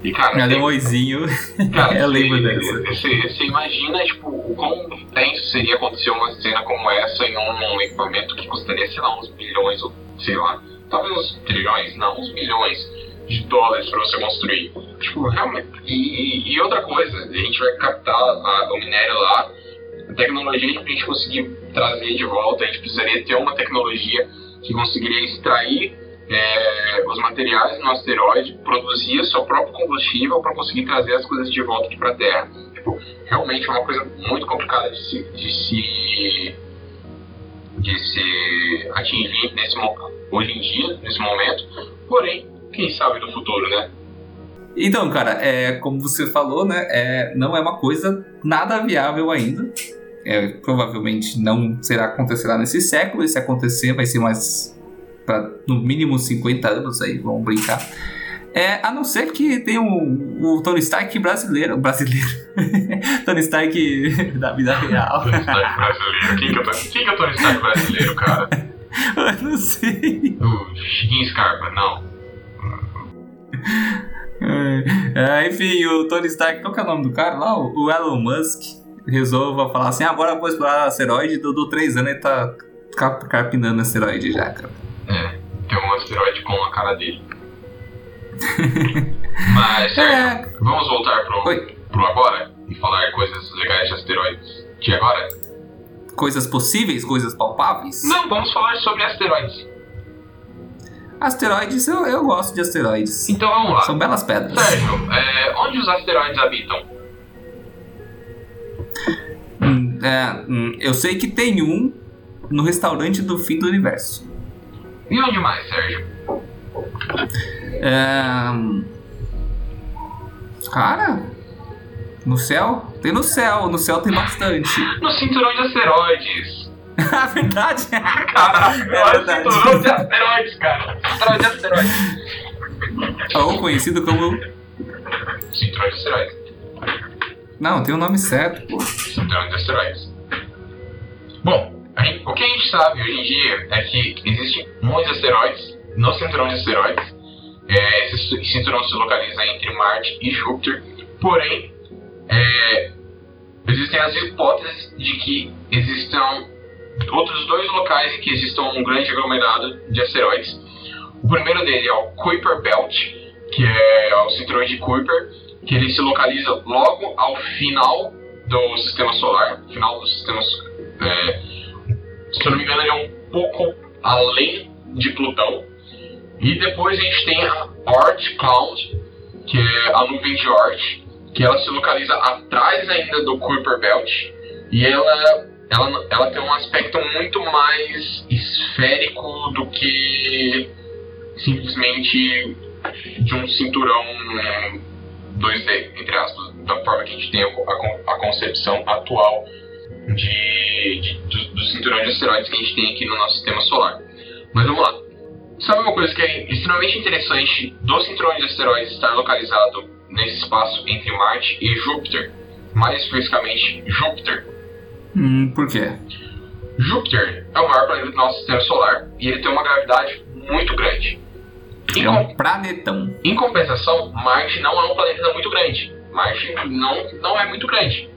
E cara, tem- o oizinho? cara *laughs* Eu lembro dessa. Você, você imagina tipo, o quão tenso seria acontecer uma cena como essa em um, um equipamento que custaria, sei lá, uns bilhões ou sei lá, talvez uns trilhões, não, uns milhões de dólares para você construir. Tipo, realmente. E, e- e outra coisa, a gente vai captar a- o minério lá. A tecnologia pra gente conseguir trazer de volta, a gente precisaria ter uma tecnologia que conseguiria extrair é, os materiais no asteroide, produzir seu próprio combustível para conseguir trazer as coisas de volta para a Terra. Tipo, realmente é uma coisa muito complicada de se, de se, de se atingir nesse, hoje em dia, nesse momento. Porém, quem sabe no futuro, né? Então, cara, é, como você falou, né? É, não é uma coisa nada viável ainda. É, provavelmente não será acontecerá nesse século. E se acontecer, vai ser mais para no mínimo 50 anos aí, vamos brincar. É, a não ser que tenha o, o Tony Stark brasileiro. Brasileiro. *laughs* Tony Stark *laughs* da vida real. Tony Stark brasileiro. Quem que é o Tony- quem que é o Tony Stark brasileiro, cara? *laughs* Eu não sei. O Chiquinho Scarpa, não. É, enfim, o Tony Stark, qual que é o nome do cara lá? O Elon Musk resolva falar assim: agora eu vou explorar asteroide. Do, do 3 anos ele tá cap- capinando asteroide já, cara. É, tem um asteroide com a cara dele. *laughs* Mas, Sérgio, É, vamos voltar pro, Oi. pro agora e falar coisas legais de asteroides de agora? coisas possíveis, coisas palpáveis. Não, vamos falar sobre asteroides. Asteroides, eu, eu gosto de asteroides. Então vamos lá. São belas pedras. Sérgio, é, onde os asteroides habitam? Hum, é, hum, eu sei que tem um no restaurante do fim do universo. E onde mais, Sérgio? É, hum, cara, no céu? Tem no céu, no céu tem bastante. *laughs* No cinturão de asteroides. Ah, *laughs* verdade? *laughs* Cara, É verdade. cinturão de asteroides, cara. Cinturão de asteroides. Ou conhecido como. Cinturão de asteroides. Não, tem o nome certo, pô. De asteroides. Bom, o que a gente sabe hoje em dia é que existem muitos asteroides no cinturão de asteroides. É, esse ci- cinturão se localiza entre Marte e Júpiter, porém, é, existem as hipóteses de que existam outros dois locais em que existam um grande aglomerado de asteroides. O primeiro dele é o Kuiper Belt, que é o cinturão de Kuiper, que ele se localiza logo ao final do sistema solar, final do sistema. É, se eu não me engano, ele é um pouco além de Plutão. E depois a gente tem a Oort Cloud, que é a nuvem de Oort, que ela se localiza atrás ainda do Kuiper Belt. E ela, ela, ela tem um aspecto muito mais esférico do que simplesmente de um cinturão 2D, entre aspas, da forma que a gente tem a concepção atual de, de- do, do cinturão de asteroides que a gente tem aqui no nosso sistema solar. Mas vamos lá. Sabe uma coisa que é extremamente interessante do cinturão de asteroides estar localizado nesse espaço entre Marte e Júpiter? Mais especificamente, Júpiter. Hum, por quê? Júpiter é o maior planeta do nosso sistema solar e ele tem uma gravidade muito grande. Em É um planetão. Em compensação, Marte não é um planeta muito grande. Marte não, não é muito grande.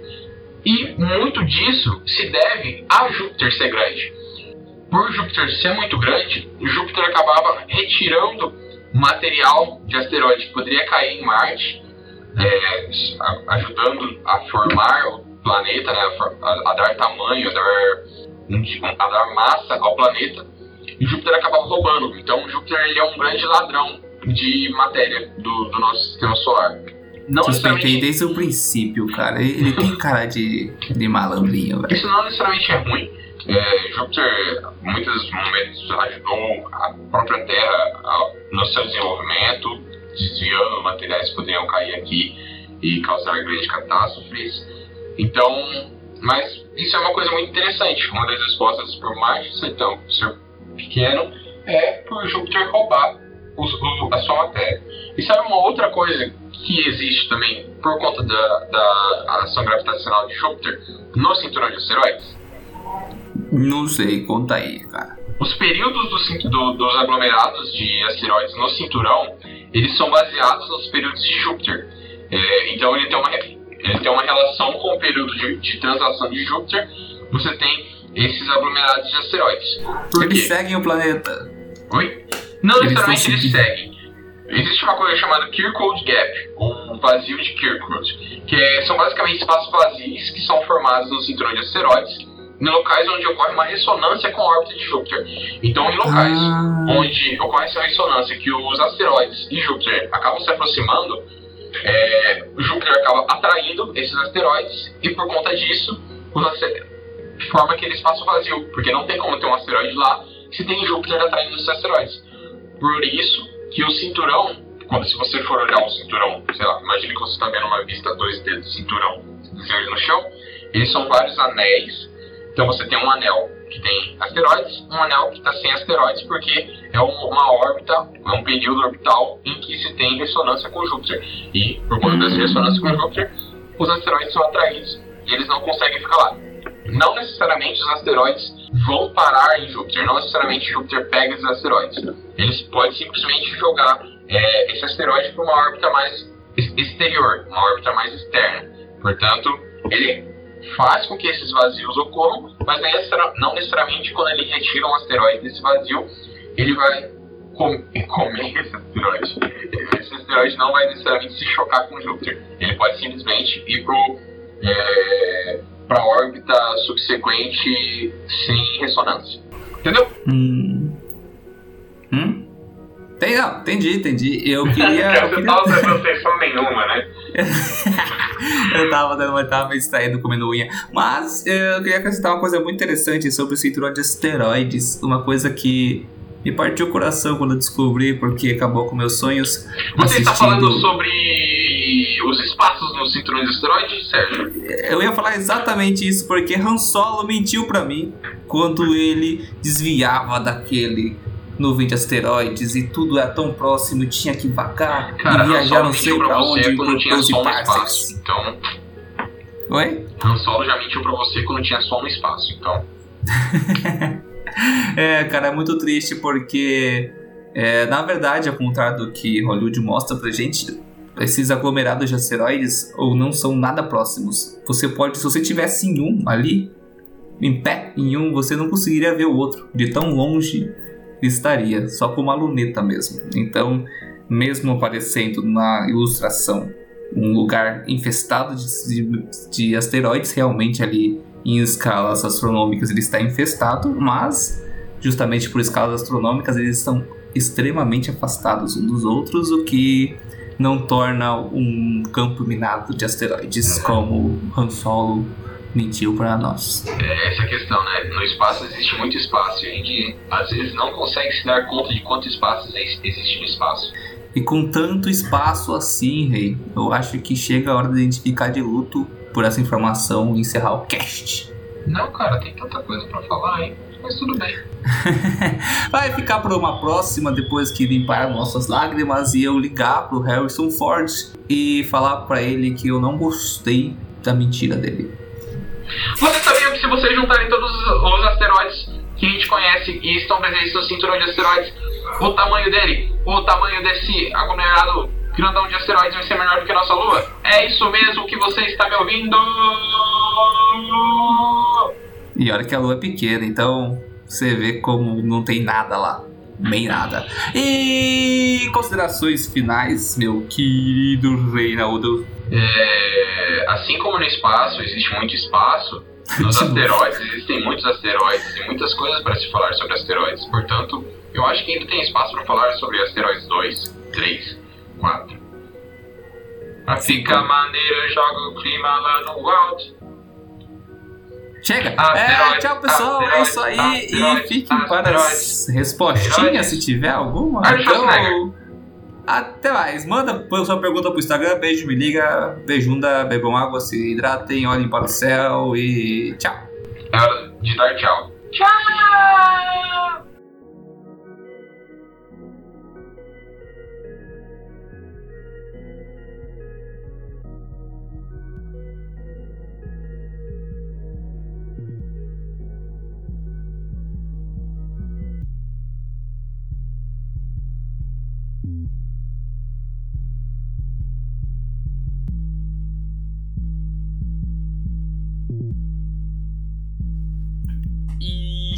E muito disso se deve a Júpiter ser grande. Por Júpiter ser muito grande, Júpiter acabava retirando material de asteroide que poderia cair em Marte, é, a- ajudando a formar o planeta, né, a, a- dar tamanho, a dar, a dar massa ao planeta e Júpiter acabava roubando. Então Júpiter ele é um grande ladrão de matéria do, do nosso sistema solar. Não Suspeitei desde o princípio, cara. Ele tem cara de, de malandrinho, velho. isso não necessariamente é ruim, é, Júpiter, em muitos momentos, ajudou a própria Terra a- no seu desenvolvimento, desviando materiais que poderiam cair aqui e causar grandes catástrofes. Então, mas isso é uma coisa muito interessante. Uma das respostas, por mais de ser tão ser pequeno, é por Júpiter roubar os- o- a sua matéria. E sabe uma outra coisa que existe também por conta da, da ação gravitacional de Júpiter no cinturão de asteroides? Não sei, conta aí, cara. Os períodos do do- dos aglomerados de asteroides no cinturão, eles são baseados nos períodos de Júpiter. É, então ele tem, uma, ele tem uma relação com o período de, de translação de Júpiter. Você tem esses aglomerados de asteroides. Por Eles seguem o planeta. Oi? Não Eles necessariamente eles seguem. Existe uma coisa chamada Kirkwood Gap, ou vazio de Kirkwood, que é- são basicamente espaços vazios que são formados no cinturão de asteroides, em locais onde ocorre uma ressonância com a órbita de Júpiter. Então, em locais Ah. onde ocorre essa ressonância que os asteroides e Júpiter acabam se aproximando, é, Júpiter acaba atraindo esses asteroides e por conta disso os aste- forma aquele espaço vazio, porque não tem como ter um asteroide lá se tem Júpiter atraindo esses asteroides. Por isso que o cinturão, quando se você for olhar o cinturão, sei lá, imagine que você está vendo uma vista 2D do cinturão, ele no chão, eles são vários anéis. Então você tem um anel que tem asteroides, um anel que está sem asteroides, porque é um- uma órbita, é um período orbital em que se tem ressonância com Júpiter. E por conta dessa ressonância com Júpiter, os asteroides são atraídos e eles não conseguem ficar lá. Não necessariamente os asteroides vão parar em Júpiter, não necessariamente Júpiter pega esses asteroides. Eles podem simplesmente jogar é, esse asteroide para uma órbita mais ex- exterior, uma órbita mais externa. Portanto, ele faz com que esses vazios ocorram, mas não necessari- não necessariamente quando ele retira um asteroide desse vazio, ele vai com- *laughs* comer esse asteroide. Esse asteroide não vai necessariamente se chocar com Júpiter. Ele pode simplesmente ir para órbita subsequente sem ressonância. Entendeu? Hum. Hum? Tem, não, entendi, entendi. Eu *laughs* queria. eu Você queria- tava prestando *laughs* nenhuma, né? *laughs* eu tava dando uma tava distraído comendo unha. Mas eh, eu queria acrescentar uma coisa muito interessante sobre o cinturão de asteroides. Uma coisa que me partiu o coração quando eu descobri, porque acabou com meus sonhos. Você está assistindo- falando sobre os espaços no cinturão de asteroides, Sérgio? Eu ia falar exatamente isso, porque Han Solo mentiu pra mim quando ele desviava daquele nuvem de asteroides e tudo era tão próximo, tinha que vacar Cara, e viajar não sei pra onde quando por tinha 12 som no parsecs. espaço. Então, Oi? Han Solo já mentiu pra você quando tinha som no espaço. Então, *laughs* É, cara, é muito triste porque, é, na verdade, ao contrário do que Hollywood mostra pra gente, esses aglomerados de asteroides ou não são nada próximos. Você pode, se você tivesse em um ali, em pé em um, você não conseguiria ver o outro. De tão longe estaria, só com uma luneta mesmo. Então, mesmo aparecendo na ilustração um lugar infestado de, de- de asteroides, realmente ali em escalas astronômicas ele está infestado, mas justamente por escalas astronômicas eles estão extremamente afastados uns dos outros, o que não torna um campo minado de asteroides, como Han Solo mentiu para nós. é essa a questão, né? No espaço existe muito espaço e a gente às vezes não consegue se dar conta de quanto espaço ex- existe no espaço. E com tanto espaço assim, rei, eu acho que chega a hora de a gente ficar de luto por essa informação e encerrar o cast. Não, cara, tem tanta coisa pra falar, hein? Mas tudo bem. *laughs* Vai ficar para uma próxima depois que limpar nossas lágrimas e eu ligar pro Harrison Ford e falar para ele que eu não gostei da mentira dele. Você sabia que se você juntarem todos os os asteroides que a gente conhece e estão presentes no cinturão de asteroides, o tamanho dele, o tamanho desse aglomerado grandão de asteroides vai ser menor do que a nossa Lua? É isso mesmo que você está me ouvindo? E olha que a lua é pequena, então você vê como não tem nada lá. Bem nada. E considerações finais, meu querido Reinaldo. É, assim como no espaço existe muito espaço, nos *laughs* asteroides existem muitos asteroides e muitas coisas para se falar sobre asteroides. Portanto, eu acho que ainda tem espaço para falar sobre asteroides 2, 3, 4. Pra ficar maneiro, joga o clima lá no alto. Chega! Asteroides, É, tchau, pessoal. É isso aí. E fiquem para as respostinhas, se tiver alguma. Então, até mais. Manda sua pergunta pro Instagram. Beijo, me liga. Beijunda, bebam água, se hidratem, olhem para o céu e tchau. É hora de dar tchau. Tchau!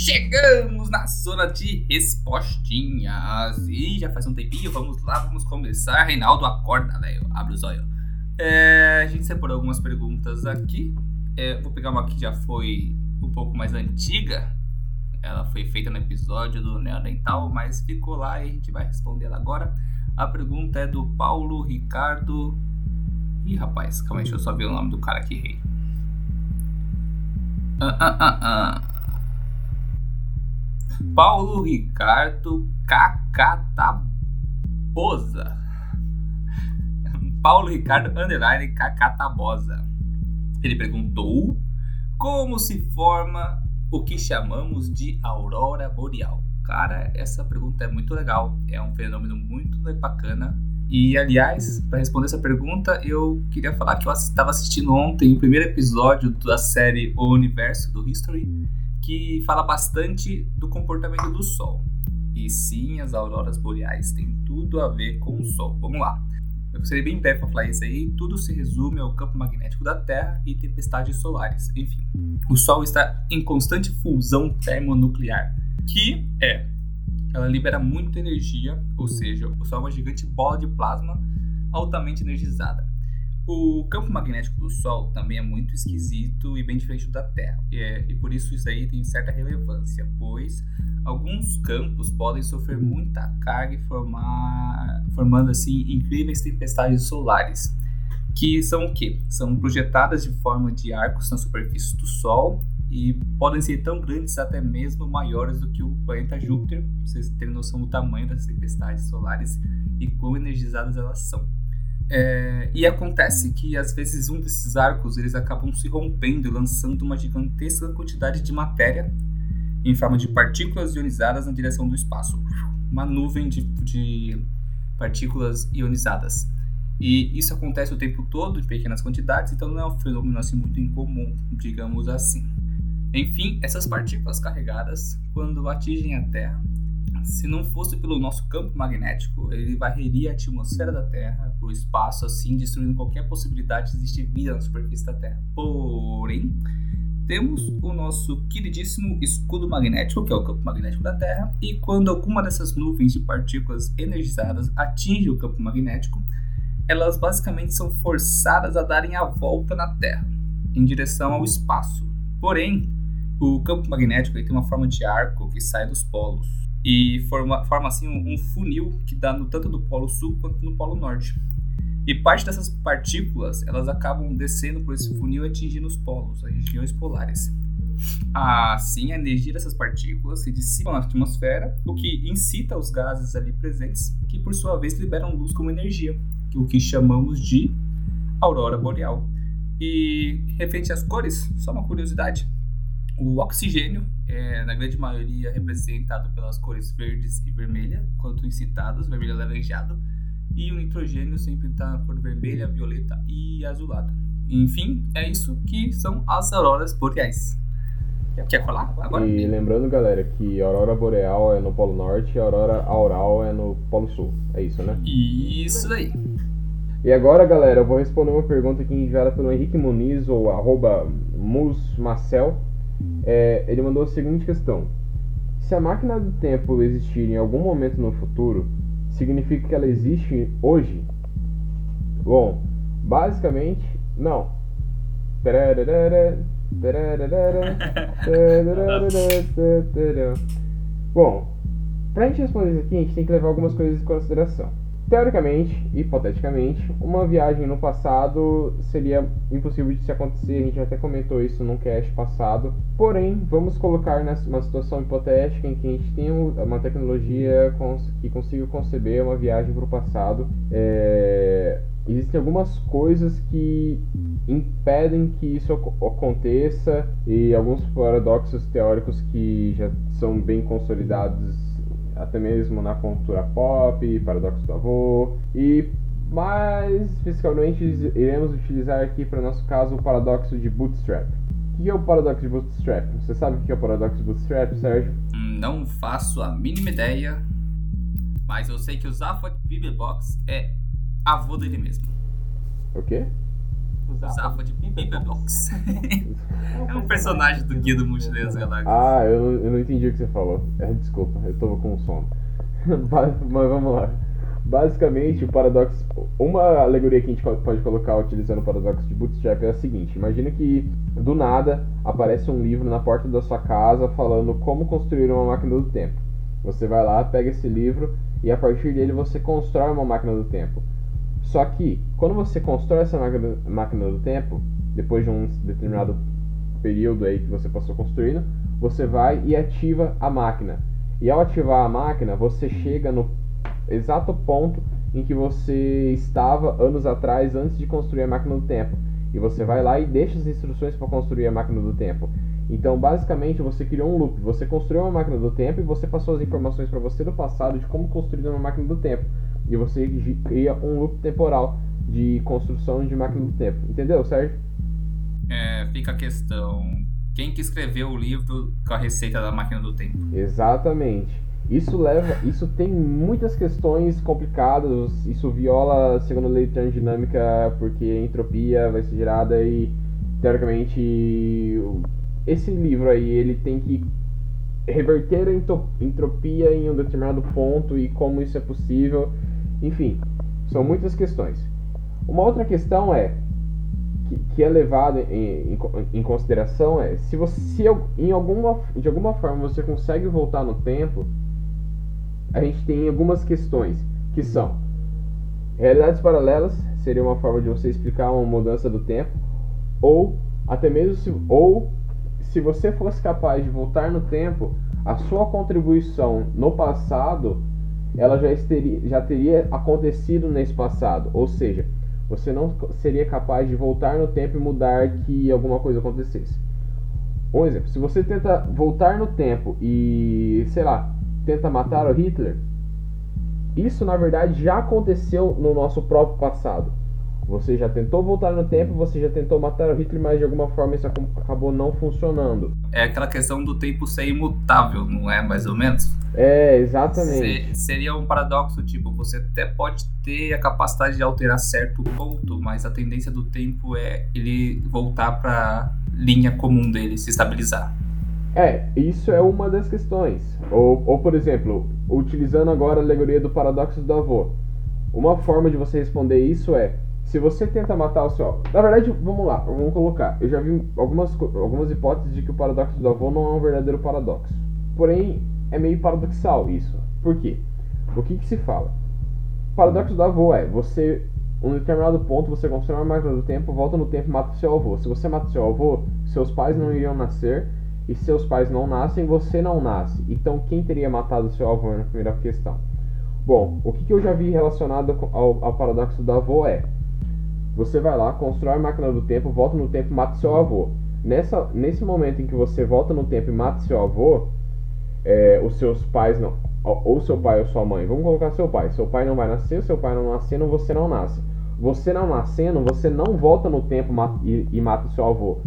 Chegamos na zona de respostinhas. E já faz um tempinho, vamos lá, vamos começar. Reinaldo, acorda, velho. Abre os olhos. É, a gente separou algumas perguntas aqui. É, vou pegar uma que já foi um pouco mais antiga. Ela foi feita no episódio do Neandertal, mas ficou lá e a gente vai responder ela agora. A pergunta é do Paulo Ricardo. Ih, rapaz, calma aí, deixa eu só ver o nome do cara aqui, rei. Ah, ah, ah, ah. Paulo Ricardo Cacatabosa. Paulo Ricardo Underline Cacatabosa. Ele perguntou como se forma o que chamamos de aurora boreal. Cara, essa pergunta é muito legal. É um fenômeno muito bacana. E, aliás, para responder essa pergunta, eu queria falar que eu estava assistindo ontem o primeiro episódio da série O Universo do History que fala bastante do comportamento do Sol. E sim, as auroras boreais têm tudo a ver com o Sol. Vamos lá. Eu serei bem breve para falar isso aí. Tudo se resume ao campo magnético da Terra e tempestades solares. Enfim, o Sol está em constante fusão termonuclear, que é ela libera muita energia, ou seja, o Sol é uma gigante bola de plasma altamente energizada. O campo magnético do Sol também é muito esquisito e bem diferente da Terra, e, é, e por isso isso aí tem certa relevância, pois alguns campos podem sofrer muita carga e formar, formando assim incríveis tempestades solares, que são o quê? São projetadas de forma de arcos na superfície do Sol e podem ser tão grandes até mesmo maiores do que o planeta Júpiter, pra vocês terem noção do tamanho das tempestades solares e quão energizadas elas são. É, e acontece que às vezes um desses arcos eles acabam se rompendo lançando uma gigantesca quantidade de matéria em forma de partículas ionizadas na direção do espaço, uma nuvem de, de partículas ionizadas. E isso acontece o tempo todo em pequenas quantidades, então não é um fenômeno assim muito incomum, digamos assim. Enfim, essas partículas carregadas, quando atingem a Terra, se não fosse pelo nosso campo magnético, ele varreria a atmosfera da Terra para o espaço, assim, destruindo qualquer possibilidade de existir vida na superfície da Terra. Porém, temos o nosso queridíssimo escudo magnético, que é o campo magnético da Terra, e quando alguma dessas nuvens de partículas energizadas atinge o campo magnético, elas basicamente são forçadas a darem a volta na Terra, em direção ao espaço. Porém, o campo magnético tem uma forma de arco que sai dos polos e forma, forma assim um, um funil que dá no, tanto no polo sul quanto no polo norte. E parte dessas partículas elas acabam descendo por esse funil e atingindo os polos, as regiões polares. Assim, a energia dessas partículas se dissipa na atmosfera, o que incita os gases ali presentes, que por sua vez liberam luz como energia, o que chamamos de aurora boreal. E referente às cores, só uma curiosidade: o oxigênio é, na grande maioria, representado pelas cores verdes e vermelha, quanto incitadas, vermelho alaranjado, e o nitrogênio sempre está na cor vermelha, violeta e azulado. Enfim, é isso que são as auroras boreais. Quer falar agora? E lembrando, galera, que a aurora boreal é no Polo Norte e a aurora aural é no Polo Sul. É isso, né? Isso aí. E agora, galera, eu vou responder uma pergunta aqui enviada pelo Henrique Muniz, ou arroba musmacel. É, ele mandou a seguinte questão: Se a máquina do tempo existir em algum momento no futuro, significa que ela existe hoje? Bom, basicamente, não. Bom, pra gente responder isso aqui, a gente tem que levar algumas coisas em consideração. Teoricamente, hipoteticamente, uma viagem no passado seria impossível de se acontecer. A gente até comentou isso num cast passado. Porém, vamos colocar numa situação hipotética em que a gente tem uma tecnologia que consiga conceber uma viagem para o passado. É... Existem algumas coisas que impedem que isso aconteça e alguns paradoxos teóricos que já são bem consolidados até mesmo na cultura pop, paradoxo do avô, e mais especificamente iremos utilizar aqui para nosso caso o paradoxo de Bootstrap. O que é o paradoxo de Bootstrap? Você sabe o que é o paradoxo de Bootstrap, Sérgio? Não faço a mínima ideia, mas eu sei que o Zaphod Beaverbox é avô dele mesmo. O quê? Zaphod Beaverbox. *laughs* é um personagem do Guia do Mochileiro das Galáxias. Ah, eu não, eu não entendi o que você falou. É, desculpa, eu tô com sono. *laughs* Mas vamos lá. Basicamente, o paradoxo. Uma alegoria que a gente pode colocar utilizando o paradoxo de Bootstrap é a seguinte: imagina que do nada aparece um livro na porta da sua casa falando como construir uma máquina do tempo. Você vai lá, pega esse livro e a partir dele você constrói uma máquina do tempo. Só que, quando você constrói essa máquina, do tempo, depois de um determinado período aí que você passou construindo, você vai e ativa a máquina. E ao ativar a máquina, você chega no exato ponto em que você estava anos atrás, antes de construir a máquina do tempo. E você vai lá e deixa as instruções para construir a máquina do tempo. Então, basicamente, você criou um loop. Você construiu uma máquina do tempo e você passou as informações para você do passado de como construir uma máquina do tempo e você cria um loop temporal de construção de máquina do tempo. Entendeu, Sérgio? É, fica a questão. Quem que escreveu o livro com a receita da máquina do tempo? Exatamente. Isso leva, isso tem muitas questões complicadas, isso viola a segunda lei de termodinâmica porque a entropia vai ser gerada e teoricamente esse livro aí ele tem que reverter a entropia em um determinado ponto e como isso é possível enfim, são muitas questões. Uma outra questão é que, que é levada em, em, em, consideração é se você em alguma de alguma forma você consegue voltar no tempo, a gente tem algumas questões que são realidades paralelas seria uma forma de você explicar uma mudança do tempo ou até mesmo se ou se você fosse capaz de voltar no tempo, a sua contribuição no passado ela já teria, já teria acontecido nesse passado. Ou seja, você não seria capaz de voltar no tempo e mudar que alguma coisa acontecesse. Um exemplo, se você tenta voltar no tempo e, sei lá, tenta matar o Hitler, isso na verdade já aconteceu no nosso próprio passado. Você já tentou voltar no tempo, você já tentou matar o Hitler, mas de alguma forma isso acabou não funcionando. É aquela questão do tempo ser imutável, não é? Mais ou menos? É, exatamente. seria um paradoxo, tipo, você até pode ter a capacidade de alterar certo ponto, mas a tendência do tempo é ele voltar para linha comum dele, se estabilizar. É, isso é uma das questões. Ou, ou por exemplo, utilizando agora a alegoria do paradoxo do avô. Uma forma de você responder isso é se você tenta matar o seu. Na verdade, vamos lá, vamos colocar. Eu já vi algumas, algumas hipóteses de que o paradoxo do avô não é um verdadeiro paradoxo. Porém, é meio paradoxal isso. Por quê? O que, que se fala? O paradoxo do avô é você, um determinado ponto, você constrói uma máquina do tempo, volta no tempo e mata seu avô. Se você mata seu avô, seus pais não iriam nascer. E se seus pais não nascem, você não nasce. Então, quem teria matado seu avô na primeira questão? Bom, o que, que eu já vi relacionado ao, ao paradoxo do avô é você vai lá, constrói a máquina do tempo, volta no tempo mata seu avô. Nessa, nesse momento em que você volta no tempo e mata seu avô, é, os seus pais não. Ou seu pai ou sua mãe. Vamos colocar seu pai. Seu pai não vai nascer, seu pai não nascendo, você não nasce. Você não nascendo, você não volta no tempo e, e mata seu avô,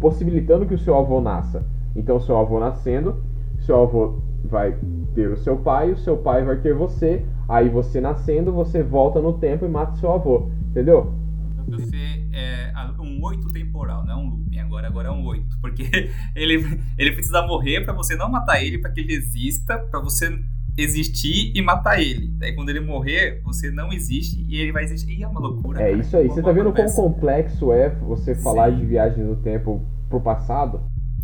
possibilitando que o seu avô nasça. Então, seu avô nascendo, seu avô vai ter o seu pai, o seu pai vai ter você. Aí, você nascendo, você volta no tempo e mata seu avô. Entendeu? Você é um oito temporal, não é um looping agora, agora é um oito. Porque *laughs* ele, ele precisa morrer para você não matar ele, para que ele exista, para você existir e matar ele. Daí quando ele morrer, você não existe e ele vai existir. E é uma loucura. É cara. isso aí. Você tá vendo quão complexo é você falar sim. de viagem no tempo pro passado?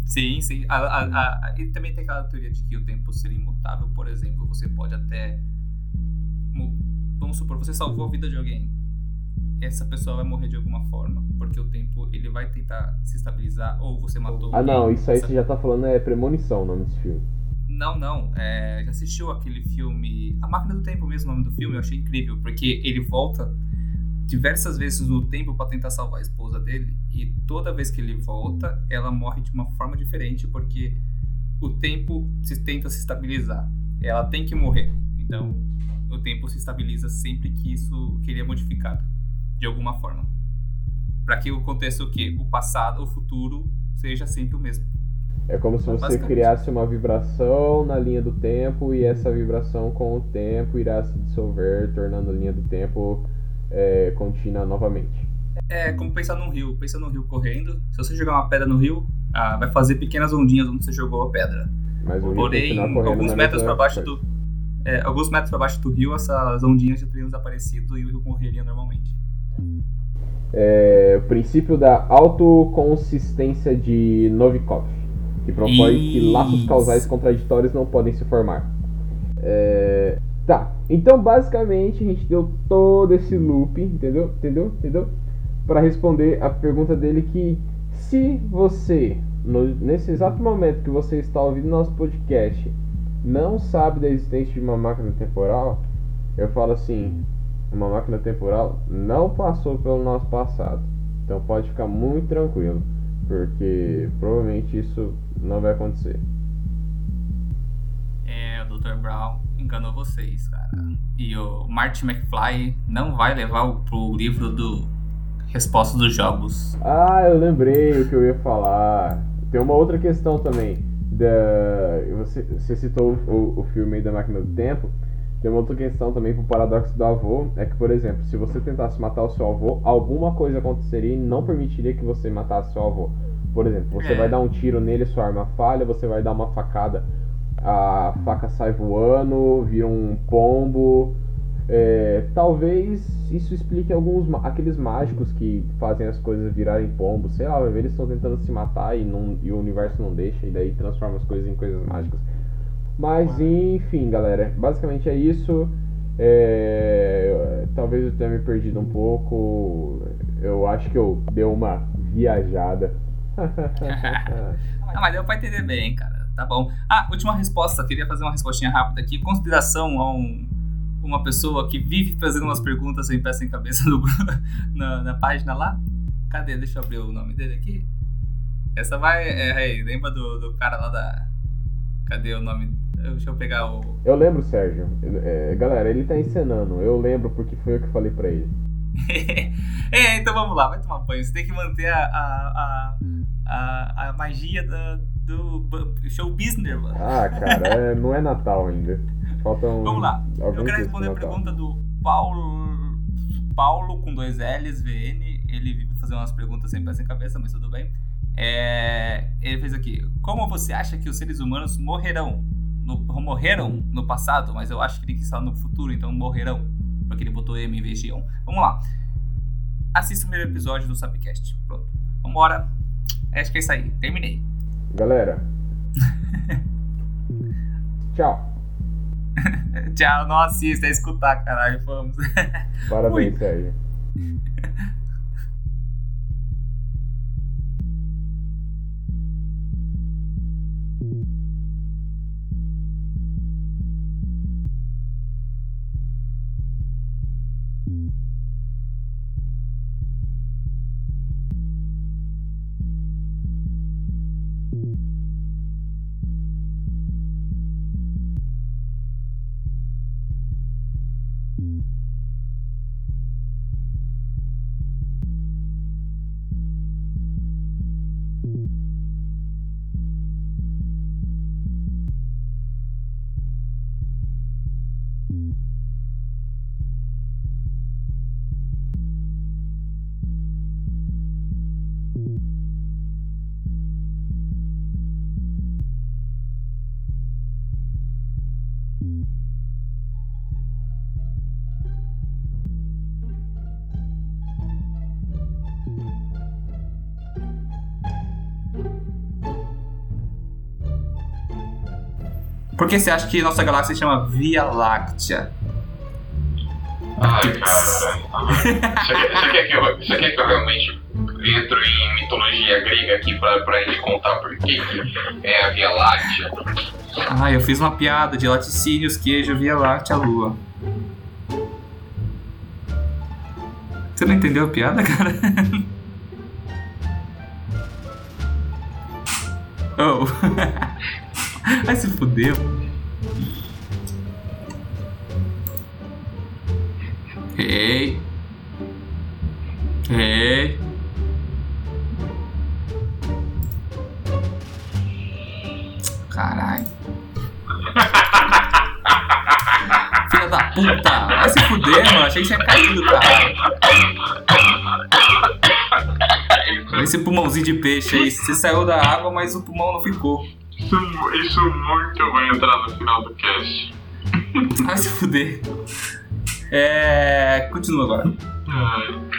Sim, sim. A, a, a, e também tem aquela teoria de que o tempo seria imutável, por exemplo, você pode até vamos supor, você salvou a vida de alguém. Essa pessoa vai morrer de alguma forma, porque o tempo ele vai tentar se estabilizar ou você matou Ah, não, isso aí essa- você já tá falando é Premonição o nome desse filme. Não, não. É, já assistiu aquele filme. A Máquina do Tempo mesmo, o nome do filme, eu achei incrível, porque ele volta diversas vezes no tempo pra tentar salvar a esposa dele, e toda vez que ele volta, ela morre de uma forma diferente, porque o tempo se tenta se estabilizar. Ela tem que morrer. Então, o tempo se estabiliza sempre que isso que ele é modificado, de alguma forma. Pra que aconteça o quê? O passado, o futuro seja sempre o mesmo. É como se você Basicamente. criasse uma vibração na linha do tempo e essa vibração com o tempo irá se dissolver, tornando a linha do tempo é, contínua novamente. É como pensar num rio. Pensa num rio correndo. Se você jogar uma pedra no rio, ah, vai fazer pequenas ondinhas onde você jogou a pedra. Mas Porém, alguns metros para baixo coisa. do. é, alguns metros para baixo do rio, essas ondinhas já teriam desaparecido e o rio correria normalmente. É, o princípio da autoconsistência de Novikov, que propõe que Isso. laços causais contraditórios não podem se formar. É, tá, então basicamente a gente deu todo esse loop, entendeu? Entendeu? Entendeu? Para responder a pergunta dele que se você, no- nesse exato momento que você está ouvindo nosso podcast, não sabe da existência de uma máquina temporal, eu falo assim, uma máquina temporal não passou pelo nosso passado. Então pode ficar muito tranquilo, porque provavelmente isso não vai acontecer. É, o Dr. Brown enganou vocês, cara. E o Marty McFly não vai levar o, pro livro do Resposta dos Jogos. Ah, eu lembrei o que eu ia falar. Tem uma outra questão também. Da... Você, você citou o, o filme da Máquina do Tempo. Tem uma outra questão também pro paradoxo do avô. É que, por exemplo, se você tentasse matar o seu avô, alguma coisa aconteceria e não permitiria que você matasse seu avô. Por exemplo, você É. vai dar um tiro nele, sua arma falha, você vai dar uma facada, a faca sai voando, vira um pombo. É, talvez isso explique alguns aqueles mágicos que fazem as coisas virarem pombos, sei lá, eles estão tentando se matar e, não, e o universo não deixa, e daí transforma as coisas em coisas mágicas. Mas enfim, galera, basicamente é isso. É, talvez eu tenha me perdido um pouco. Eu acho que eu dei uma viajada. *laughs* Ah, mas deu pra entender bem, cara. Tá bom. Ah, última resposta. Queria fazer uma respostinha rápida aqui. Consideração a um- uma pessoa que vive fazendo umas perguntas sem pé sem cabeça no, *laughs* na, na página lá. Cadê? Deixa eu abrir o nome dele aqui. Essa vai. É, lembra do, do cara lá da. Cadê o nome? Deixa eu pegar o. Eu lembro, Sérgio. É, galera, ele tá encenando. Eu lembro porque foi eu que falei pra ele. *laughs* é, então vamos lá, vai tomar banho. Você tem que manter a, a, a, a, magia da- do show business, mano. Ah, cara, é- não é Natal ainda. Faltam. Vamos lá. Eu quero responder a pergunta do Paulo. Paulo com dois L's, VN. Ele vive fazendo umas perguntas sem pé sem cabeça, mas tudo bem. É, ele fez aqui. Como você acha que os seres humanos morrerão? No- morreram no passado, mas eu acho que ele quis falar no futuro, então morrerão. Porque ele botou M em vez de on. Vamos lá. Assista o primeiro episódio do Subcast. Pronto. Vambora. Acho que é isso aí. Terminei. Galera. *laughs* Tchau. Tchau, não assista, é escutar, caralho. Vamos. Parabéns. *laughs* Sérgio. *laughs* Por que você acha que nossa galáxia se chama Via Láctea? Ai, cara. Você quer, você quer que eu, você quer que eu realmente entro em mitologia grega aqui pra, pra gente contar por que é a Via Láctea? Ah, eu fiz uma piada de laticínios, queijo, via láctea, lua. Você não entendeu a piada, *laughs* cara? Oh. *laughs* Vai se fudeu. Ei. Ei. Caralho. *laughs* Filha da puta! Vai se fuder, mano. Achei que você ia caído, cara. Esse pulmãozinho de peixe aí. Você saiu da água, mas o pulmão não ficou. Isso, isso muito vai entrar no final do cast. Vai se fuder. É. Continua agora. Ai.